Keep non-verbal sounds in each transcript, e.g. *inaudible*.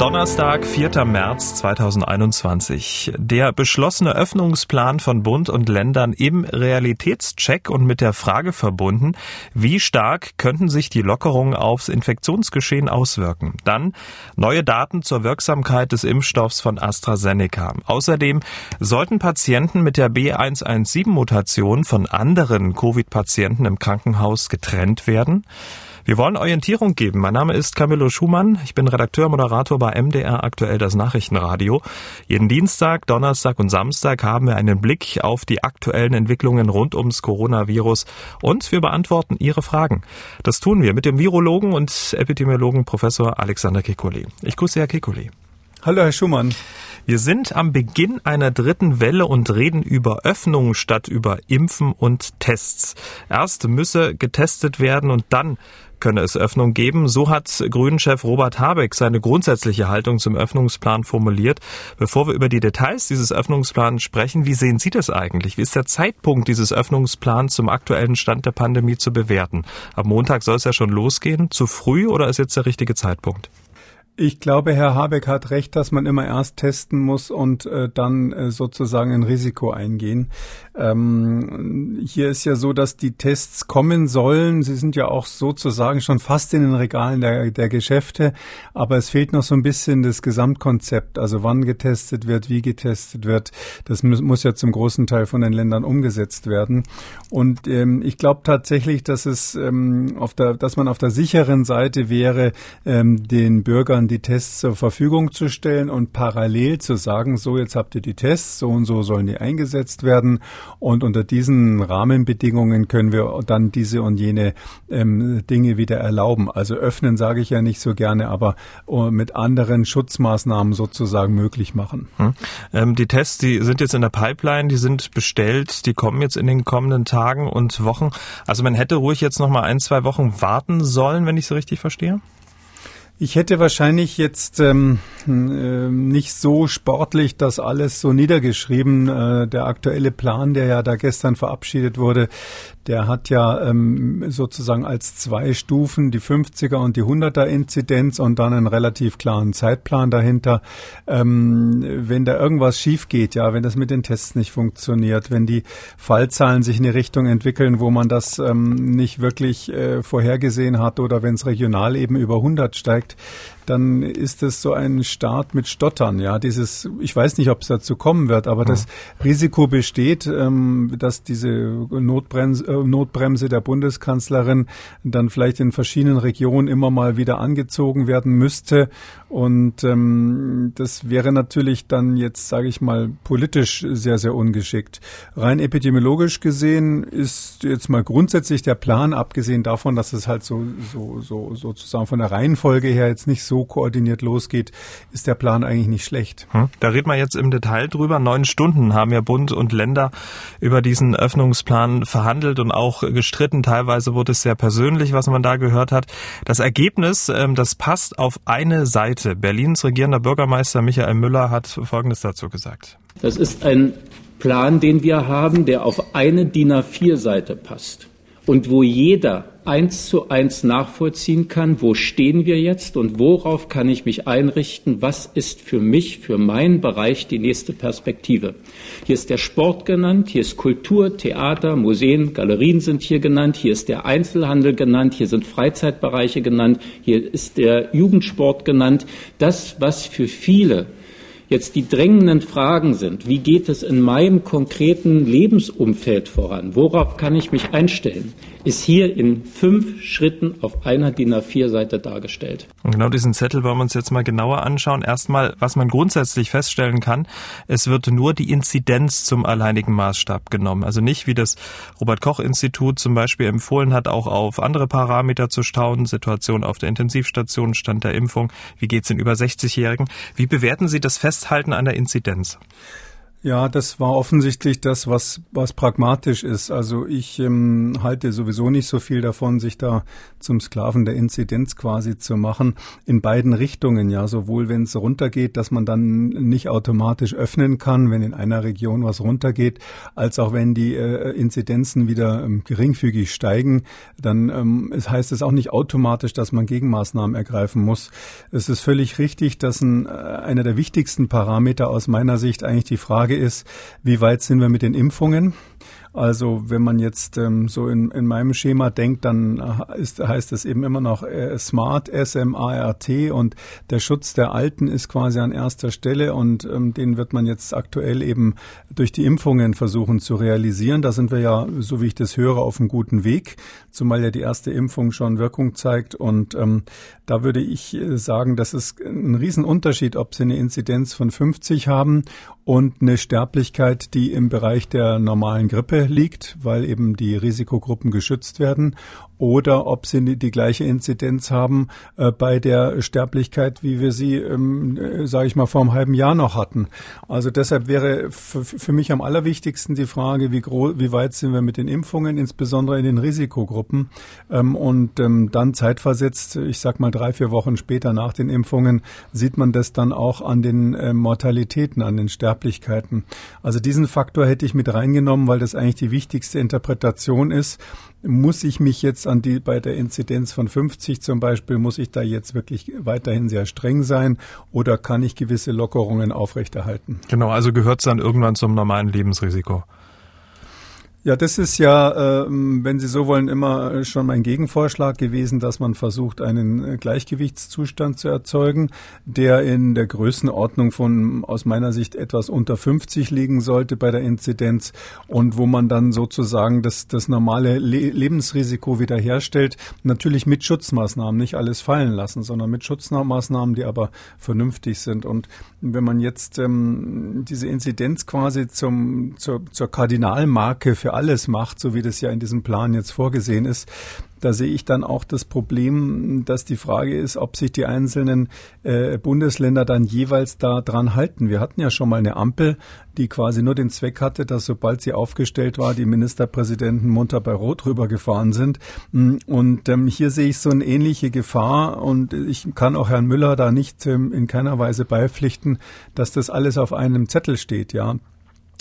Donnerstag, 4. März 2021. Der beschlossene Öffnungsplan von Bund und Ländern im Realitätscheck und mit der Frage verbunden, wie stark könnten sich die Lockerungen aufs Infektionsgeschehen auswirken. Dann neue Daten zur Wirksamkeit des Impfstoffs von AstraZeneca. Außerdem sollten Patienten mit der B117-Mutation von anderen Covid-Patienten im Krankenhaus getrennt werden. Wir wollen Orientierung geben. Mein Name ist Camillo Schumann. Ich bin Redakteur, Moderator bei MDR aktuell das Nachrichtenradio. Jeden Dienstag, Donnerstag und Samstag haben wir einen Blick auf die aktuellen Entwicklungen rund ums Coronavirus und wir beantworten Ihre Fragen. Das tun wir mit dem Virologen und Epidemiologen Professor Alexander Kekulé. Ich grüße Herr Kekulé. Hallo, Herr Schumann. Wir sind am Beginn einer dritten Welle und reden über Öffnungen statt über Impfen und Tests. Erst müsse getestet werden und dann könne es Öffnung geben. So hat Grünen-Chef Robert Habeck seine grundsätzliche Haltung zum Öffnungsplan formuliert. Bevor wir über die Details dieses Öffnungsplans sprechen, wie sehen Sie das eigentlich? Wie ist der Zeitpunkt dieses Öffnungsplans zum aktuellen Stand der Pandemie zu bewerten? Am Montag soll es ja schon losgehen. Zu früh oder ist jetzt der richtige Zeitpunkt? Ich glaube, Herr Habeck hat recht, dass man immer erst testen muss und äh, dann äh, sozusagen ein Risiko eingehen. Ähm, hier ist ja so, dass die Tests kommen sollen. Sie sind ja auch sozusagen schon fast in den Regalen der, der Geschäfte, aber es fehlt noch so ein bisschen das Gesamtkonzept. Also wann getestet wird, wie getestet wird. Das muss, muss ja zum großen Teil von den Ländern umgesetzt werden. Und ähm, ich glaube tatsächlich, dass es ähm, auf der, dass man auf der sicheren Seite wäre, ähm, den Bürgern die Tests zur Verfügung zu stellen und parallel zu sagen, so jetzt habt ihr die Tests, so und so sollen die eingesetzt werden und unter diesen Rahmenbedingungen können wir dann diese und jene ähm, Dinge wieder erlauben. Also öffnen sage ich ja nicht so gerne, aber uh, mit anderen Schutzmaßnahmen sozusagen möglich machen. Hm. Ähm, die Tests, die sind jetzt in der Pipeline, die sind bestellt, die kommen jetzt in den kommenden Tagen und Wochen. Also man hätte ruhig jetzt noch mal ein, zwei Wochen warten sollen, wenn ich so richtig verstehe. Ich hätte wahrscheinlich jetzt ähm, äh, nicht so sportlich das alles so niedergeschrieben. Äh, der aktuelle Plan, der ja da gestern verabschiedet wurde, der hat ja ähm, sozusagen als zwei Stufen die 50er und die 100er Inzidenz und dann einen relativ klaren Zeitplan dahinter. Ähm, wenn da irgendwas schief geht, ja, wenn das mit den Tests nicht funktioniert, wenn die Fallzahlen sich in die Richtung entwickeln, wo man das ähm, nicht wirklich äh, vorhergesehen hat oder wenn es regional eben über 100 steigt, dann ist es so ein Start mit Stottern. Ja, dieses, ich weiß nicht, ob es dazu kommen wird, aber das Risiko besteht, ähm, dass diese Notbremse, äh, Notbremse der Bundeskanzlerin dann vielleicht in verschiedenen Regionen immer mal wieder angezogen werden müsste. Und ähm, das wäre natürlich dann jetzt, sage ich mal, politisch sehr, sehr ungeschickt. Rein epidemiologisch gesehen ist jetzt mal grundsätzlich der Plan, abgesehen davon, dass es halt so, so, so sozusagen von der Reihenfolge her jetzt nicht so koordiniert losgeht, ist der Plan eigentlich nicht schlecht. Hm. Da reden wir jetzt im Detail drüber. Neun Stunden haben ja Bund und Länder über diesen Öffnungsplan verhandelt und auch gestritten. Teilweise wurde es sehr persönlich, was man da gehört hat. Das Ergebnis, ähm, das passt auf eine Seite. Berlins regierender Bürgermeister Michael Müller hat Folgendes dazu gesagt. Das ist ein Plan, den wir haben, der auf eine DIN A4-Seite passt und wo jeder eins zu eins nachvollziehen kann, wo stehen wir jetzt und worauf kann ich mich einrichten, was ist für mich, für meinen Bereich die nächste Perspektive. Hier ist der Sport genannt, hier ist Kultur, Theater, Museen, Galerien sind hier genannt, hier ist der Einzelhandel genannt, hier sind Freizeitbereiche genannt, hier ist der Jugendsport genannt. Das, was für viele jetzt die drängenden Fragen sind, wie geht es in meinem konkreten Lebensumfeld voran, worauf kann ich mich einstellen, ist hier in fünf Schritten auf einer DIN A4-Seite dargestellt. Und genau diesen Zettel wollen wir uns jetzt mal genauer anschauen. Erstmal, was man grundsätzlich feststellen kann, es wird nur die Inzidenz zum alleinigen Maßstab genommen. Also nicht, wie das Robert-Koch-Institut zum Beispiel empfohlen hat, auch auf andere Parameter zu staunen, Situation auf der Intensivstation, Stand der Impfung, wie geht's den über 60-Jährigen. Wie bewerten Sie das Festhalten an der Inzidenz? Ja, das war offensichtlich das, was, was pragmatisch ist. Also ich ähm, halte sowieso nicht so viel davon, sich da zum Sklaven der Inzidenz quasi zu machen. In beiden Richtungen, ja, sowohl wenn es runtergeht, dass man dann nicht automatisch öffnen kann, wenn in einer Region was runtergeht, als auch wenn die äh, Inzidenzen wieder ähm, geringfügig steigen, dann ähm, es heißt es auch nicht automatisch, dass man Gegenmaßnahmen ergreifen muss. Es ist völlig richtig, dass ein, äh, einer der wichtigsten Parameter aus meiner Sicht eigentlich die Frage Frage ist, wie weit sind wir mit den Impfungen? Also wenn man jetzt ähm, so in, in meinem Schema denkt, dann ist, heißt es eben immer noch äh, Smart, S-M-A-R-T und der Schutz der Alten ist quasi an erster Stelle und ähm, den wird man jetzt aktuell eben durch die Impfungen versuchen zu realisieren. Da sind wir ja, so wie ich das höre, auf einem guten Weg, zumal ja die erste Impfung schon Wirkung zeigt. Und ähm, da würde ich äh, sagen, das ist ein Riesenunterschied, ob Sie eine Inzidenz von 50 haben und eine Sterblichkeit, die im Bereich der normalen Grippe liegt, weil eben die Risikogruppen geschützt werden oder ob sie die gleiche Inzidenz haben äh, bei der Sterblichkeit, wie wir sie, ähm, äh, sage ich mal, vor einem halben Jahr noch hatten. Also deshalb wäre für mich am allerwichtigsten die Frage, wie, groß, wie weit sind wir mit den Impfungen, insbesondere in den Risikogruppen ähm, und ähm, dann zeitversetzt, ich sag mal drei, vier Wochen später nach den Impfungen, sieht man das dann auch an den äh, Mortalitäten, an den Sterblichkeiten. Also diesen Faktor hätte ich mit reingenommen, weil das eigentlich die wichtigste Interpretation ist muss ich mich jetzt an die, bei der Inzidenz von 50 zum Beispiel, muss ich da jetzt wirklich weiterhin sehr streng sein oder kann ich gewisse Lockerungen aufrechterhalten? Genau, also gehört es dann irgendwann zum normalen Lebensrisiko. Ja, das ist ja, äh, wenn Sie so wollen, immer schon mein Gegenvorschlag gewesen, dass man versucht, einen äh, Gleichgewichtszustand zu erzeugen, der in der Größenordnung von aus meiner Sicht etwas unter 50 liegen sollte bei der Inzidenz und wo man dann sozusagen das, das normale Le Lebensrisiko wiederherstellt. Natürlich mit Schutzmaßnahmen, nicht alles fallen lassen, sondern mit Schutzmaßnahmen, die aber vernünftig sind. Und wenn man jetzt ähm, diese Inzidenz quasi zum, zur, zur Kardinalmarke für alles macht, so wie das ja in diesem Plan jetzt vorgesehen ist, da sehe ich dann auch das Problem, dass die Frage ist, ob sich die einzelnen äh, Bundesländer dann jeweils da dran halten. Wir hatten ja schon mal eine Ampel, die quasi nur den Zweck hatte, dass sobald sie aufgestellt war, die Ministerpräsidenten munter bei Rot rübergefahren sind. Und ähm, hier sehe ich so eine ähnliche Gefahr und ich kann auch Herrn Müller da nicht ähm, in keiner Weise beipflichten, dass das alles auf einem Zettel steht, ja.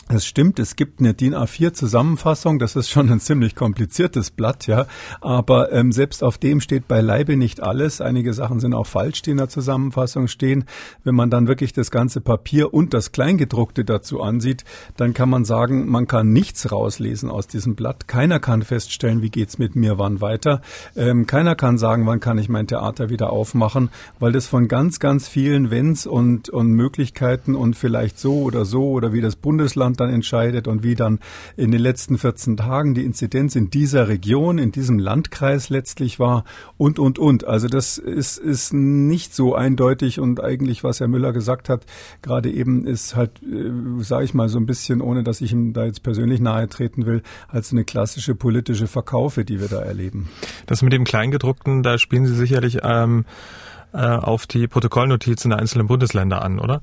Es stimmt, es gibt eine DIN A4-Zusammenfassung, das ist schon ein ziemlich kompliziertes Blatt, ja. Aber ähm, selbst auf dem steht beileibe nicht alles. Einige Sachen sind auch falsch, die in der Zusammenfassung stehen. Wenn man dann wirklich das ganze Papier und das Kleingedruckte dazu ansieht, dann kann man sagen, man kann nichts rauslesen aus diesem Blatt. Keiner kann feststellen, wie geht's mit mir wann weiter. Ähm, keiner kann sagen, wann kann ich mein Theater wieder aufmachen, weil das von ganz, ganz vielen Wenns und, und Möglichkeiten und vielleicht so oder so oder wie das Bundesland dann entscheidet und wie dann in den letzten 14 Tagen die Inzidenz in dieser Region, in diesem Landkreis letztlich war und, und, und. Also das ist, ist nicht so eindeutig und eigentlich, was Herr Müller gesagt hat, gerade eben ist halt, äh, sage ich mal so ein bisschen, ohne dass ich ihm da jetzt persönlich nahe treten will, als eine klassische politische Verkaufe, die wir da erleben. Das mit dem Kleingedruckten, da spielen Sie sicherlich ähm, äh, auf die Protokollnotizen der einzelnen Bundesländer an, oder?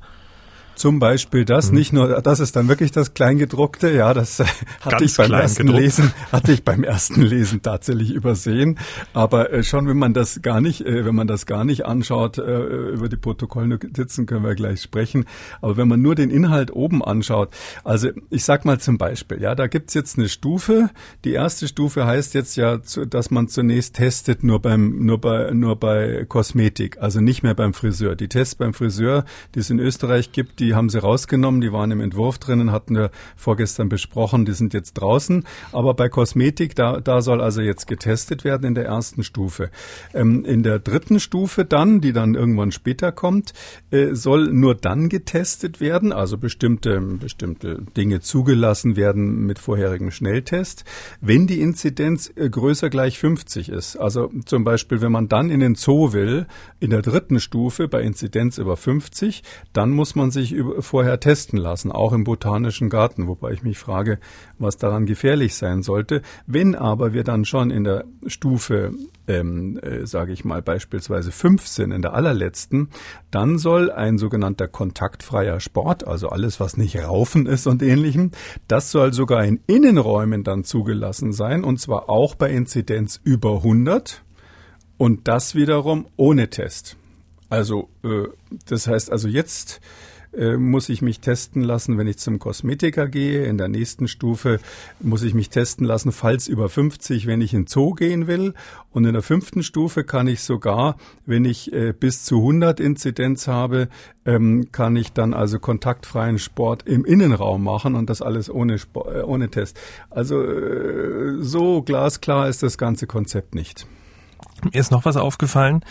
Zum Beispiel das, mhm. nicht nur, das ist dann wirklich das Kleingedruckte, ja, das hatte Ganz ich beim ersten. Lesen, *laughs* hatte ich beim ersten Lesen tatsächlich übersehen. Aber äh, schon, wenn man das gar nicht, äh, wenn man das gar nicht anschaut, äh, über die Protokollnotizen können wir gleich sprechen. Aber wenn man nur den Inhalt oben anschaut, also ich sag mal zum Beispiel, ja, da gibt's jetzt eine Stufe. Die erste Stufe heißt jetzt ja, dass man zunächst testet nur beim, nur bei, nur bei Kosmetik, also nicht mehr beim Friseur. Die Tests beim Friseur, die es in Österreich gibt, die die haben sie rausgenommen, die waren im Entwurf drinnen, hatten wir vorgestern besprochen, die sind jetzt draußen. Aber bei Kosmetik, da, da soll also jetzt getestet werden in der ersten Stufe. Ähm, in der dritten Stufe dann, die dann irgendwann später kommt, äh, soll nur dann getestet werden, also bestimmte, bestimmte Dinge zugelassen werden mit vorherigem Schnelltest, wenn die Inzidenz äh, größer gleich 50 ist. Also zum Beispiel, wenn man dann in den Zoo will, in der dritten Stufe bei Inzidenz über 50, dann muss man sich vorher testen lassen, auch im botanischen Garten, wobei ich mich frage, was daran gefährlich sein sollte. Wenn aber wir dann schon in der Stufe, ähm, äh, sage ich mal beispielsweise 15 in der allerletzten, dann soll ein sogenannter kontaktfreier Sport, also alles, was nicht Raufen ist und ähnlichem, das soll sogar in Innenräumen dann zugelassen sein, und zwar auch bei Inzidenz über 100 und das wiederum ohne Test. Also äh, das heißt also jetzt äh, muss ich mich testen lassen, wenn ich zum Kosmetiker gehe. In der nächsten Stufe muss ich mich testen lassen, falls über 50, wenn ich in Zoo gehen will. Und in der fünften Stufe kann ich sogar, wenn ich äh, bis zu 100 Inzidenz habe, ähm, kann ich dann also kontaktfreien Sport im Innenraum machen und das alles ohne, Sport, äh, ohne Test. Also äh, so glasklar ist das ganze Konzept nicht. Mir ist noch was aufgefallen.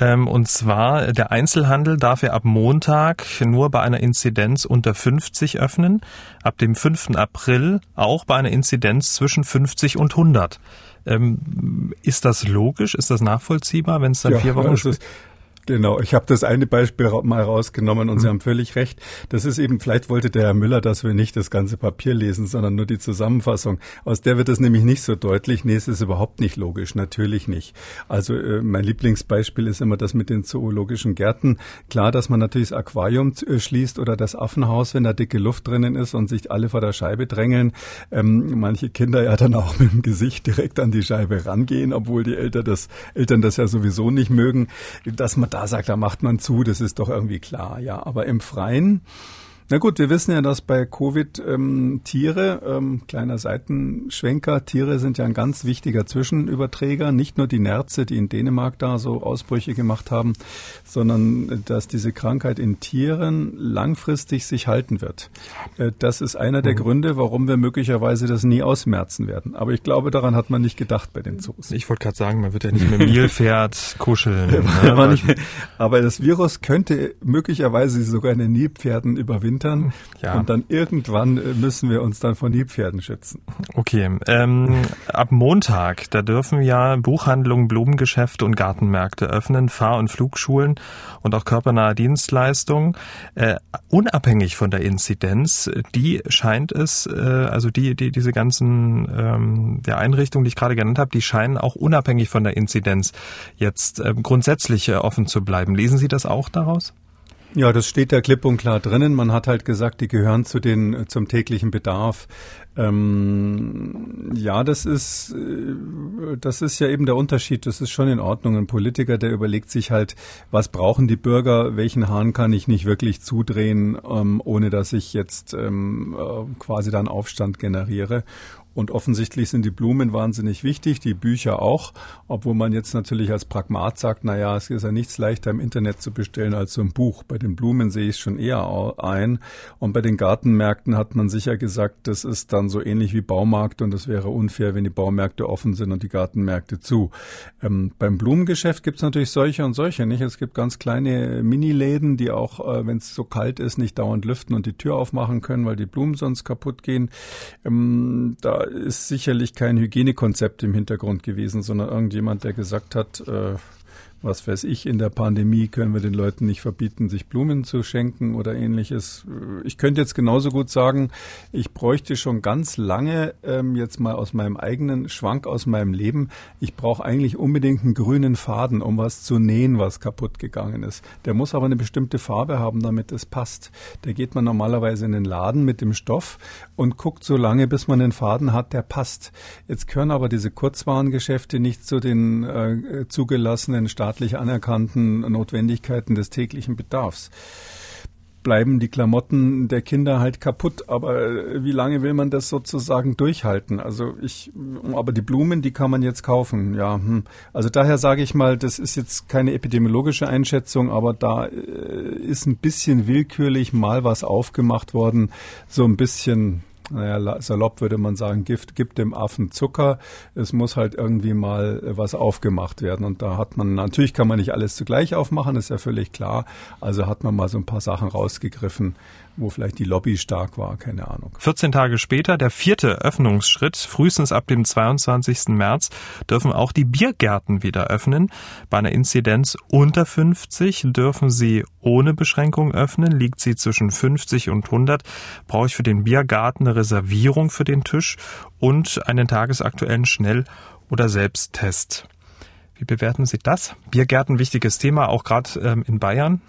Ähm, und zwar, der Einzelhandel darf ja ab Montag nur bei einer Inzidenz unter 50 öffnen. Ab dem 5. April auch bei einer Inzidenz zwischen 50 und 100. Ähm, ist das logisch? Ist das nachvollziehbar, wenn es dann ja, vier Wochen ist? Genau, ich habe das eine Beispiel mal rausgenommen und mhm. Sie haben völlig recht. Das ist eben, vielleicht wollte der Herr Müller, dass wir nicht das ganze Papier lesen, sondern nur die Zusammenfassung. Aus der wird es nämlich nicht so deutlich. Nee, es ist überhaupt nicht logisch, natürlich nicht. Also äh, mein Lieblingsbeispiel ist immer das mit den zoologischen Gärten. Klar, dass man natürlich das Aquarium äh, schließt oder das Affenhaus, wenn da dicke Luft drinnen ist und sich alle vor der Scheibe drängeln. Ähm, manche Kinder ja dann auch *laughs* mit dem Gesicht direkt an die Scheibe rangehen, obwohl die Eltern das, Eltern das ja sowieso nicht mögen. Dass man da sagt, da macht man zu, das ist doch irgendwie klar, ja. Aber im Freien, na gut, wir wissen ja, dass bei Covid ähm, Tiere, ähm, kleiner Seitenschwenker, Tiere sind ja ein ganz wichtiger Zwischenüberträger. Nicht nur die Nerze, die in Dänemark da so Ausbrüche gemacht haben, sondern dass diese Krankheit in Tieren langfristig sich halten wird. Äh, das ist einer der mhm. Gründe, warum wir möglicherweise das nie ausmerzen werden. Aber ich glaube, daran hat man nicht gedacht bei den Zoos. Ich wollte gerade sagen, man wird ja nicht mit dem Nilpferd *laughs* kuscheln. ne? aber das Virus könnte möglicherweise sogar in den Nilpferden überwinden wintern ja. und dann irgendwann äh, müssen wir uns dann von Nilpferden schützen. Okay, ähm, ab Montag, da dürfen ja Buchhandlungen, Blumengeschäfte und Gartenmärkte öffnen, Fahr- und Flugschulen und auch körpernahe Dienstleistungen, äh, unabhängig von der Inzidenz. Die scheint es, äh, also die, die diese ganzen ähm, der Einrichtungen, die ich gerade genannt habe, die scheinen auch unabhängig von der Inzidenz jetzt äh, grundsätzlich offen zu bleiben. Lesen Sie das auch daraus? Ja, das steht da klipp und klar drinnen. Man hat halt gesagt, die gehören zu den zum täglichen Bedarf. Ähm, ja, das ist äh, das ist ja eben der Unterschied. Das ist schon in Ordnung. Ein Politiker, der überlegt sich halt, was brauchen die Bürger, welchen Hahn kann ich nicht wirklich zudrehen, ähm, ohne dass ich jetzt ähm, äh, quasi dann Aufstand generiere. Und offensichtlich sind die Blumen wahnsinnig wichtig, die Bücher auch, obwohl man jetzt natürlich als Pragmat sagt, na ja, es ist ja nichts leichter im Internet zu bestellen als so ein Buch. Bei den Blumen sehe ich es schon eher ein. Und bei den Gartenmärkten hat man sicher gesagt, das ist dann so ähnlich wie Baumarkt und es wäre unfair, wenn die Baumärkte offen sind und die Gartenmärkte zu. Ähm, beim Blumengeschäft gibt es natürlich solche und solche, nicht? Es gibt ganz kleine Miniläden, die auch, äh, wenn es so kalt ist, nicht dauernd lüften und die Tür aufmachen können, weil die Blumen sonst kaputt gehen. Ähm, da ist sicherlich kein Hygienekonzept im Hintergrund gewesen, sondern irgendjemand, der gesagt hat, äh, was weiß ich, in der Pandemie können wir den Leuten nicht verbieten, sich Blumen zu schenken oder ähnliches. Ich könnte jetzt genauso gut sagen, ich bräuchte schon ganz lange, ähm, jetzt mal aus meinem eigenen Schwank aus meinem Leben, ich brauche eigentlich unbedingt einen grünen Faden, um was zu nähen, was kaputt gegangen ist. Der muss aber eine bestimmte Farbe haben, damit es passt. Da geht man normalerweise in den Laden mit dem Stoff und guckt so lange, bis man den Faden hat, der passt. Jetzt gehören aber diese Kurzwarengeschäfte nicht zu den äh, zugelassenen Staat staatlich anerkannten Notwendigkeiten des täglichen Bedarfs bleiben die Klamotten der Kinder halt kaputt. Aber äh, wie lange will man das sozusagen durchhalten? Also ich, aber die Blumen, die kann man jetzt kaufen. Ja, hm. also daher sage ich mal, das ist jetzt keine epidemiologische Einschätzung, aber da äh, ist ein bisschen willkürlich mal was aufgemacht worden, so ein bisschen naja, salopp würde man sagen, Gift gibt dem Affen Zucker. Es muss halt irgendwie mal äh, was aufgemacht werden. Und da hat man, natürlich kann man nicht alles zugleich aufmachen, ist ja völlig klar. Also hat man mal so ein paar Sachen rausgegriffen. Wo vielleicht die Lobby stark war, keine Ahnung. 14 Tage später, der vierte Öffnungsschritt, frühestens ab dem 22. März, dürfen auch die Biergärten wieder öffnen. Bei einer Inzidenz unter 50 dürfen sie ohne Beschränkung öffnen. Liegt sie zwischen 50 und 100, brauche ich für den Biergarten eine Reservierung für den Tisch und einen tagesaktuellen Schnell- oder Selbsttest. Wie bewerten Sie das? Biergärten, wichtiges Thema, auch gerade ähm, in Bayern.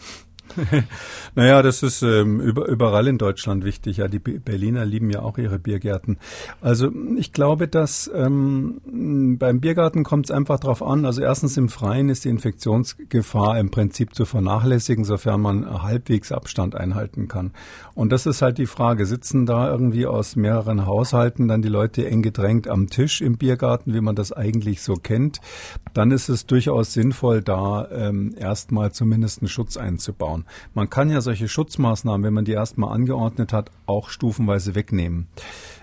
*laughs* naja, das ist ähm, über, überall in Deutschland wichtig. Ja, die Berliner lieben ja auch ihre Biergärten. Also ich glaube, dass ähm, beim Biergarten kommt es einfach darauf an. Also erstens im Freien ist die Infektionsgefahr im Prinzip zu vernachlässigen, sofern man halbwegs Abstand einhalten kann. Und das ist halt die Frage. Sitzen da irgendwie aus mehreren Haushalten dann die Leute eng gedrängt am Tisch im Biergarten, wie man das eigentlich so kennt? Dann ist es durchaus sinnvoll, da ähm, erstmal zumindest einen Schutz einzubauen anschauen. Man kann ja solche Schutzmaßnahmen, wenn man die erstmal angeordnet hat, auch stufenweise wegnehmen.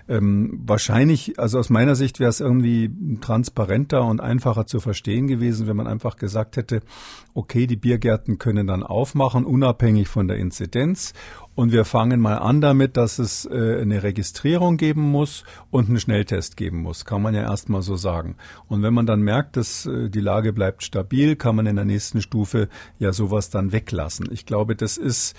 Ähm, wahrscheinlich, also aus meiner Sicht wäre es irgendwie transparenter und einfacher zu verstehen gewesen, wenn man einfach gesagt hätte, okay, die Biergärten können dann aufmachen, unabhängig von der Inzidenz und wir fangen mal an damit, dass es äh, eine Registrierung geben muss und einen Schnelltest geben muss. Kann man ja erstmal so sagen. Und wenn man dann merkt, dass äh, die Lage bleibt stabil, kann man in der nächsten Stufe ja sowas dann weglassen. Ich glaube, das ist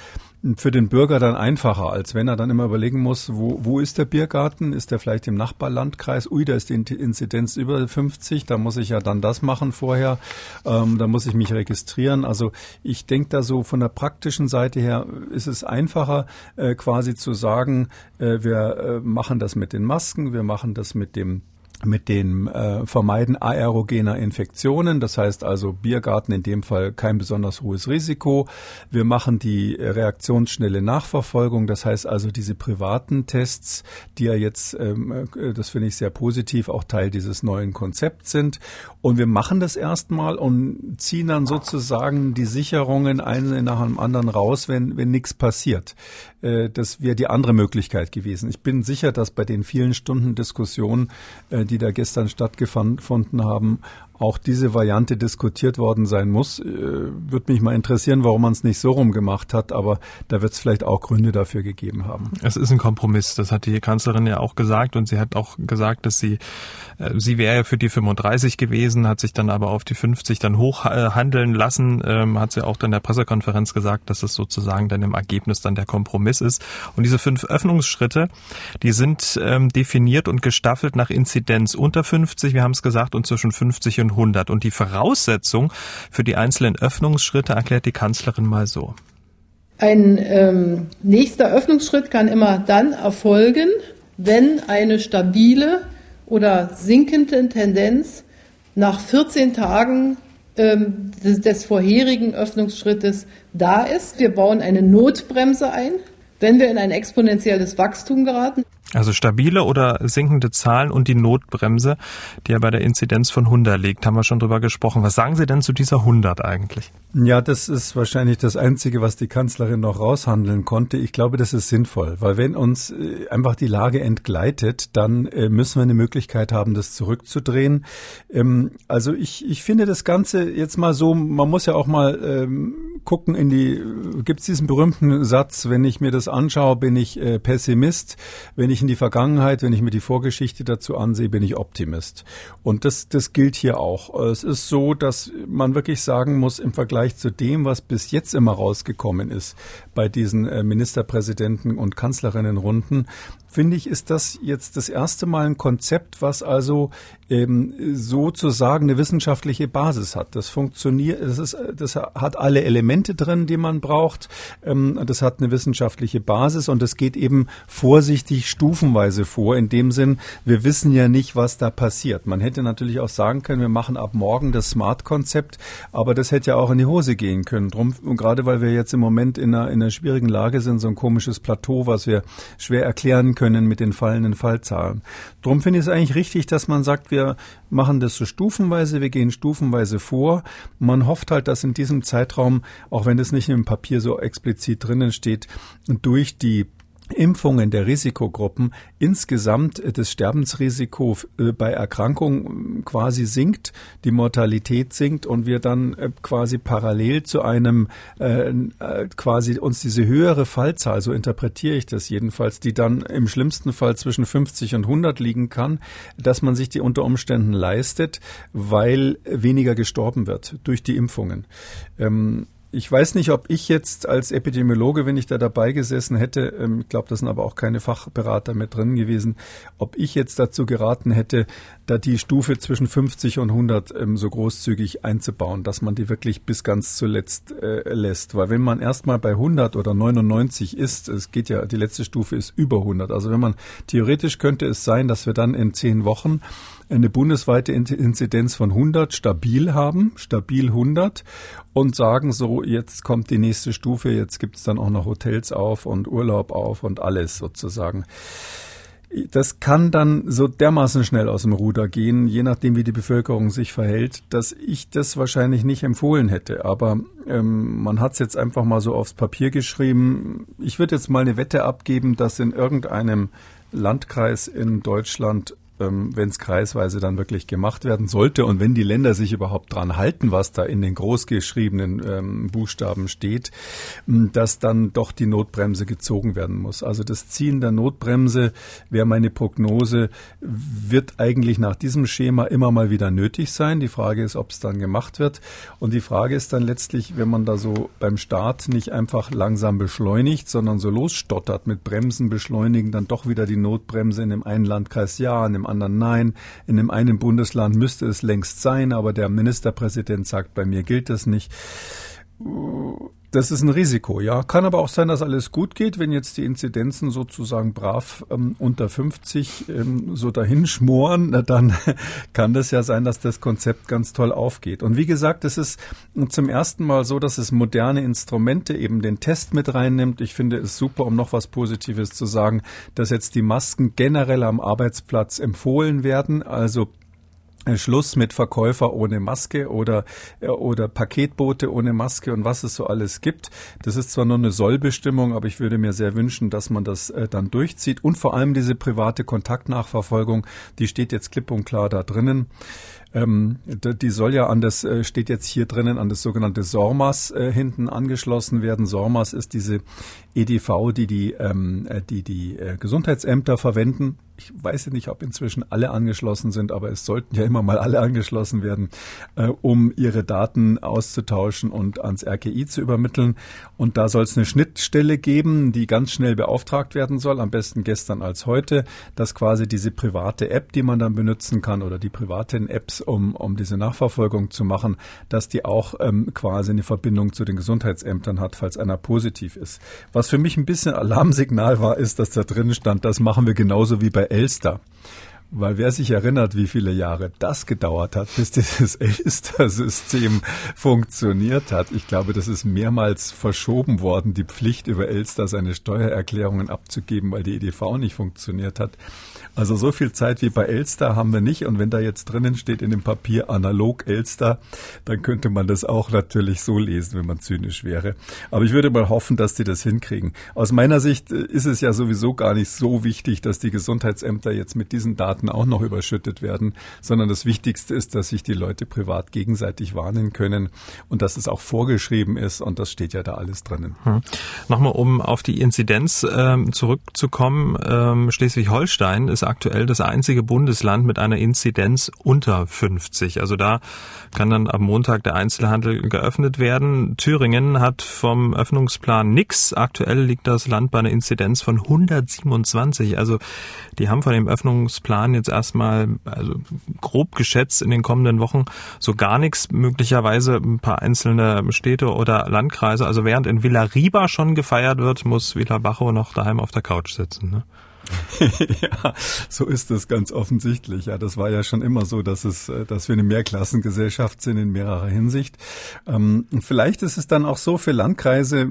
für den Bürger dann einfacher, als wenn er dann immer überlegen muss, wo, wo ist der Biergarten? Ist der vielleicht im Nachbarlandkreis? Ui, da ist die Inzidenz über 50, da muss ich ja dann das machen vorher, ähm, da muss ich mich registrieren. Also ich denke da so von der praktischen Seite her ist es einfacher, äh, quasi zu sagen, äh, wir äh, machen das mit den Masken, wir machen das mit dem mit dem äh, Vermeiden aerogener Infektionen. Das heißt also Biergarten in dem Fall kein besonders hohes Risiko. Wir machen die reaktionsschnelle Nachverfolgung. Das heißt also diese privaten Tests, die ja jetzt, ähm, äh, das finde ich sehr positiv, auch Teil dieses neuen Konzepts sind. Und wir machen das erstmal und ziehen dann sozusagen die Sicherungen eine nach dem anderen raus, wenn, wenn nichts passiert. Äh, das wäre die andere Möglichkeit gewesen. Ich bin sicher, dass bei den vielen Stunden Diskussionen, äh, die da gestern stattgefunden haben, auch diese Variante diskutiert worden sein muss. Äh, Würde mich mal interessieren, warum man es nicht so rum gemacht hat, aber da wird es vielleicht auch Gründe dafür gegeben haben. Es ist ein Kompromiss, das hat die Kanzlerin ja auch gesagt und sie hat auch gesagt, dass sie, sie wäre für die 35 gewesen, hat sich dann aber auf die 50 dann hochhandeln lassen, ähm, hat sie auch dann in der Pressekonferenz gesagt, dass es sozusagen dann im Ergebnis dann der Kompromiss ist. Und diese fünf Öffnungsschritte, die sind ähm, definiert und gestaffelt nach Inzidenz unter 50, wir haben es gesagt, und zwischen 50 und 100. Und die Voraussetzung für die einzelnen Öffnungsschritte erklärt die Kanzlerin mal so. Ein ähm, nächster Öffnungsschritt kann immer dann erfolgen, wenn eine stabile oder sinkende Tendenz nach 14 Tagen ähm, des, des vorherigen Öffnungsschrittes da ist. Wir bauen eine Notbremse ein, wenn wir in ein exponentielles Wachstum geraten. Also stabile oder sinkende Zahlen und die Notbremse, die ja bei der Inzidenz von 100 liegt, haben wir schon drüber gesprochen. Was sagen Sie denn zu dieser 100 eigentlich? Ja, das ist wahrscheinlich das Einzige, was die Kanzlerin noch raushandeln konnte. Ich glaube, das ist sinnvoll, weil wenn uns äh, einfach die Lage entgleitet, dann äh, müssen wir eine Möglichkeit haben, das zurückzudrehen. Ähm, also ich, ich finde das Ganze jetzt mal so, man muss ja auch mal ähm, gucken in die, gibt es diesen berühmten Satz, wenn ich mir das anschaue, bin ich äh, Pessimist, wenn ich in die Vergangenheit, wenn ich mir die Vorgeschichte dazu ansehe, bin ich Optimist. Und das, das gilt hier auch. Es ist so, dass man wirklich sagen muss, im Vergleich zu dem, was bis jetzt immer rausgekommen ist bei diesen äh, Ministerpräsidenten und Kanzlerinnenrunden, finde ich, ist das jetzt das erste Mal ein Konzept, was also ähm, sozusagen eine wissenschaftliche Basis hat. Das funktioniert, das, ist, das hat alle Elemente drin, die man braucht. Ähm, das hat eine wissenschaftliche Basis und es geht eben vorsichtig stufenweise vor. In dem Sinn, wir wissen ja nicht, was da passiert. Man hätte natürlich auch sagen können, wir machen ab morgen das Smart-Konzept, aber das hätte ja auch in die Hose gehen können. Drum, gerade weil wir jetzt im Moment in einer, in einer schwierigen Lage sind, so ein komisches Plateau, was wir schwer erklären können können mit den fallenden Fallzahlen. Drum finde ich es eigentlich richtig, dass man sagt, wir machen das so stufenweise, wir gehen stufenweise vor. Man hofft halt, dass in diesem Zeitraum, auch wenn das nicht im Papier so explizit drinnen steht, durch die Impfungen der Risikogruppen insgesamt das Sterbensrisiko äh, bei Erkrankungen quasi sinkt, die Mortalität sinkt und wir dann äh, quasi parallel zu einem äh, quasi uns diese höhere Fallzahl, so interpretiere ich das jedenfalls, die dann im schlimmsten Fall zwischen 50 und 100 liegen kann, dass man sich die unter Umständen leistet, weil weniger gestorben wird durch die Impfungen. Ähm, ich weiß nicht, ob ich jetzt als Epidemiologe, wenn ich da dabei gesessen hätte, ähm, ich glaube, da sind aber auch keine Fachberater mit drin gewesen, ob ich jetzt dazu geraten hätte, da die Stufe zwischen 50 und 100 ähm, so großzügig einzubauen, dass man die wirklich bis ganz zuletzt äh, lässt. Weil wenn man erstmal bei 100 oder 99 ist, es geht ja, die letzte Stufe ist über 100. Also wenn man, theoretisch könnte es sein, dass wir dann in zehn Wochen eine bundesweite Inzidenz von 100 stabil haben, stabil 100 und sagen so, jetzt kommt die nächste Stufe, jetzt gibt's dann auch noch Hotels auf und Urlaub auf und alles sozusagen. Das kann dann so dermaßen schnell aus dem Ruder gehen, je nachdem, wie die Bevölkerung sich verhält, dass ich das wahrscheinlich nicht empfohlen hätte. Aber ähm, man hat es jetzt einfach mal so aufs Papier geschrieben. Ich würde jetzt mal eine Wette abgeben, dass in irgendeinem Landkreis in Deutschland ähm, wenn es kreisweise dann wirklich gemacht werden sollte und wenn die Länder sich überhaupt dran halten, was da in den großgeschriebenen ähm, Buchstaben steht, dass dann doch die Notbremse gezogen werden muss. Also das Ziehen der Notbremse wäre meine Prognose, wird eigentlich nach diesem Schema immer mal wieder nötig sein. Die Frage ist, ob es dann gemacht wird. Und die Frage ist dann letztlich, wenn man da so beim Start nicht einfach langsam beschleunigt, sondern so losstottert mit Bremsen beschleunigen, dann doch wieder die Notbremse in dem einen Landkreis ja, in dem anderen nein. In dem einen Bundesland müsste es längst sein, aber der Ministerpräsident sagt, bei mir gilt das nicht. Das ist ein Risiko, ja. Kann aber auch sein, dass alles gut geht, wenn jetzt die Inzidenzen sozusagen brav ähm, unter 50 ähm, so dahin schmoren, dann *laughs* kann das ja sein, dass das Konzept ganz toll aufgeht. Und wie gesagt, es ist zum ersten Mal so, dass es moderne Instrumente eben den Test mit reinnimmt. Ich finde es super, um noch was Positives zu sagen, dass jetzt die Masken generell am Arbeitsplatz empfohlen werden. Also Schluss mit Verkäufer ohne Maske oder, äh, oder Paketboote ohne Maske und was es so alles gibt. Das ist zwar nur eine Sollbestimmung, aber ich würde mir sehr wünschen, dass man das äh, dann durchzieht. Und vor allem diese private Kontaktnachverfolgung, die steht jetzt klipp und klar da drinnen. Ähm, die soll ja an das, äh, steht jetzt hier drinnen, an das sogenannte SORMAS äh, hinten angeschlossen werden. SORMAS ist diese EDV, die die, ähm, äh, die, die äh, Gesundheitsämter verwenden. Ich weiß ja nicht, ob inzwischen alle angeschlossen sind, aber es sollten ja immer mal alle angeschlossen werden, äh, um ihre Daten auszutauschen und ans RKI zu übermitteln. Und da soll es eine Schnittstelle geben, die ganz schnell beauftragt werden soll, am besten gestern als heute, dass quasi diese private App, die man dann benutzen kann oder die privaten Apps, um, um diese Nachverfolgung zu machen, dass die auch ähm, quasi eine Verbindung zu den Gesundheitsämtern hat, falls einer positiv ist. Was für mich ein bisschen Alarmsignal war, ist, dass da drin stand, das machen wir genauso wie bei Elster. Weil wer sich erinnert, wie viele Jahre das gedauert hat, bis dieses *laughs* Elster-System funktioniert hat. Ich glaube, das ist mehrmals verschoben worden, die Pflicht über Elster seine Steuererklärungen abzugeben, weil die EDV nicht funktioniert hat. Also so viel Zeit wie bei Elster haben wir nicht. Und wenn da jetzt drinnen steht in dem Papier analog Elster, dann könnte man das auch natürlich so lesen, wenn man zynisch wäre. Aber ich würde mal hoffen, dass die das hinkriegen. Aus meiner Sicht äh, ist es ja sowieso gar nicht so wichtig, dass die Gesundheitsämter jetzt mit diesen Daten auch noch überschüttet werden, sondern das Wichtigste ist, dass sich die Leute privat gegenseitig warnen können und dass es auch vorgeschrieben ist. Und das steht ja da alles drinnen. Hm. Nochmal, um auf die Inzidenz ähm, zurückzukommen. Ähm, Schleswig-Holstein ist aktuell das einzige Bundesland mit einer Inzidenz unter 50. Also da kann dann am Montag der Einzelhandel geöffnet werden. Thüringen hat vom Öffnungsplan nix. Aktuell liegt das Land bei einer Inzidenz von 127. Also die haben von dem Öffnungsplan jetzt erstmal also grob geschätzt in den kommenden Wochen so gar nichts. Möglicherweise ein paar einzelne Städte oder Landkreise. Also während in Villa Riba schon gefeiert wird, muss Villa Bajo noch daheim auf der Couch sitzen. Ne? *laughs* ja, so ist es ganz offensichtlich. Ja, das war ja schon immer so, dass es, äh, dass wir eine Mehrklassengesellschaft sind in mehrerer Hinsicht. Ähm, vielleicht ist es dann auch so für Landkreise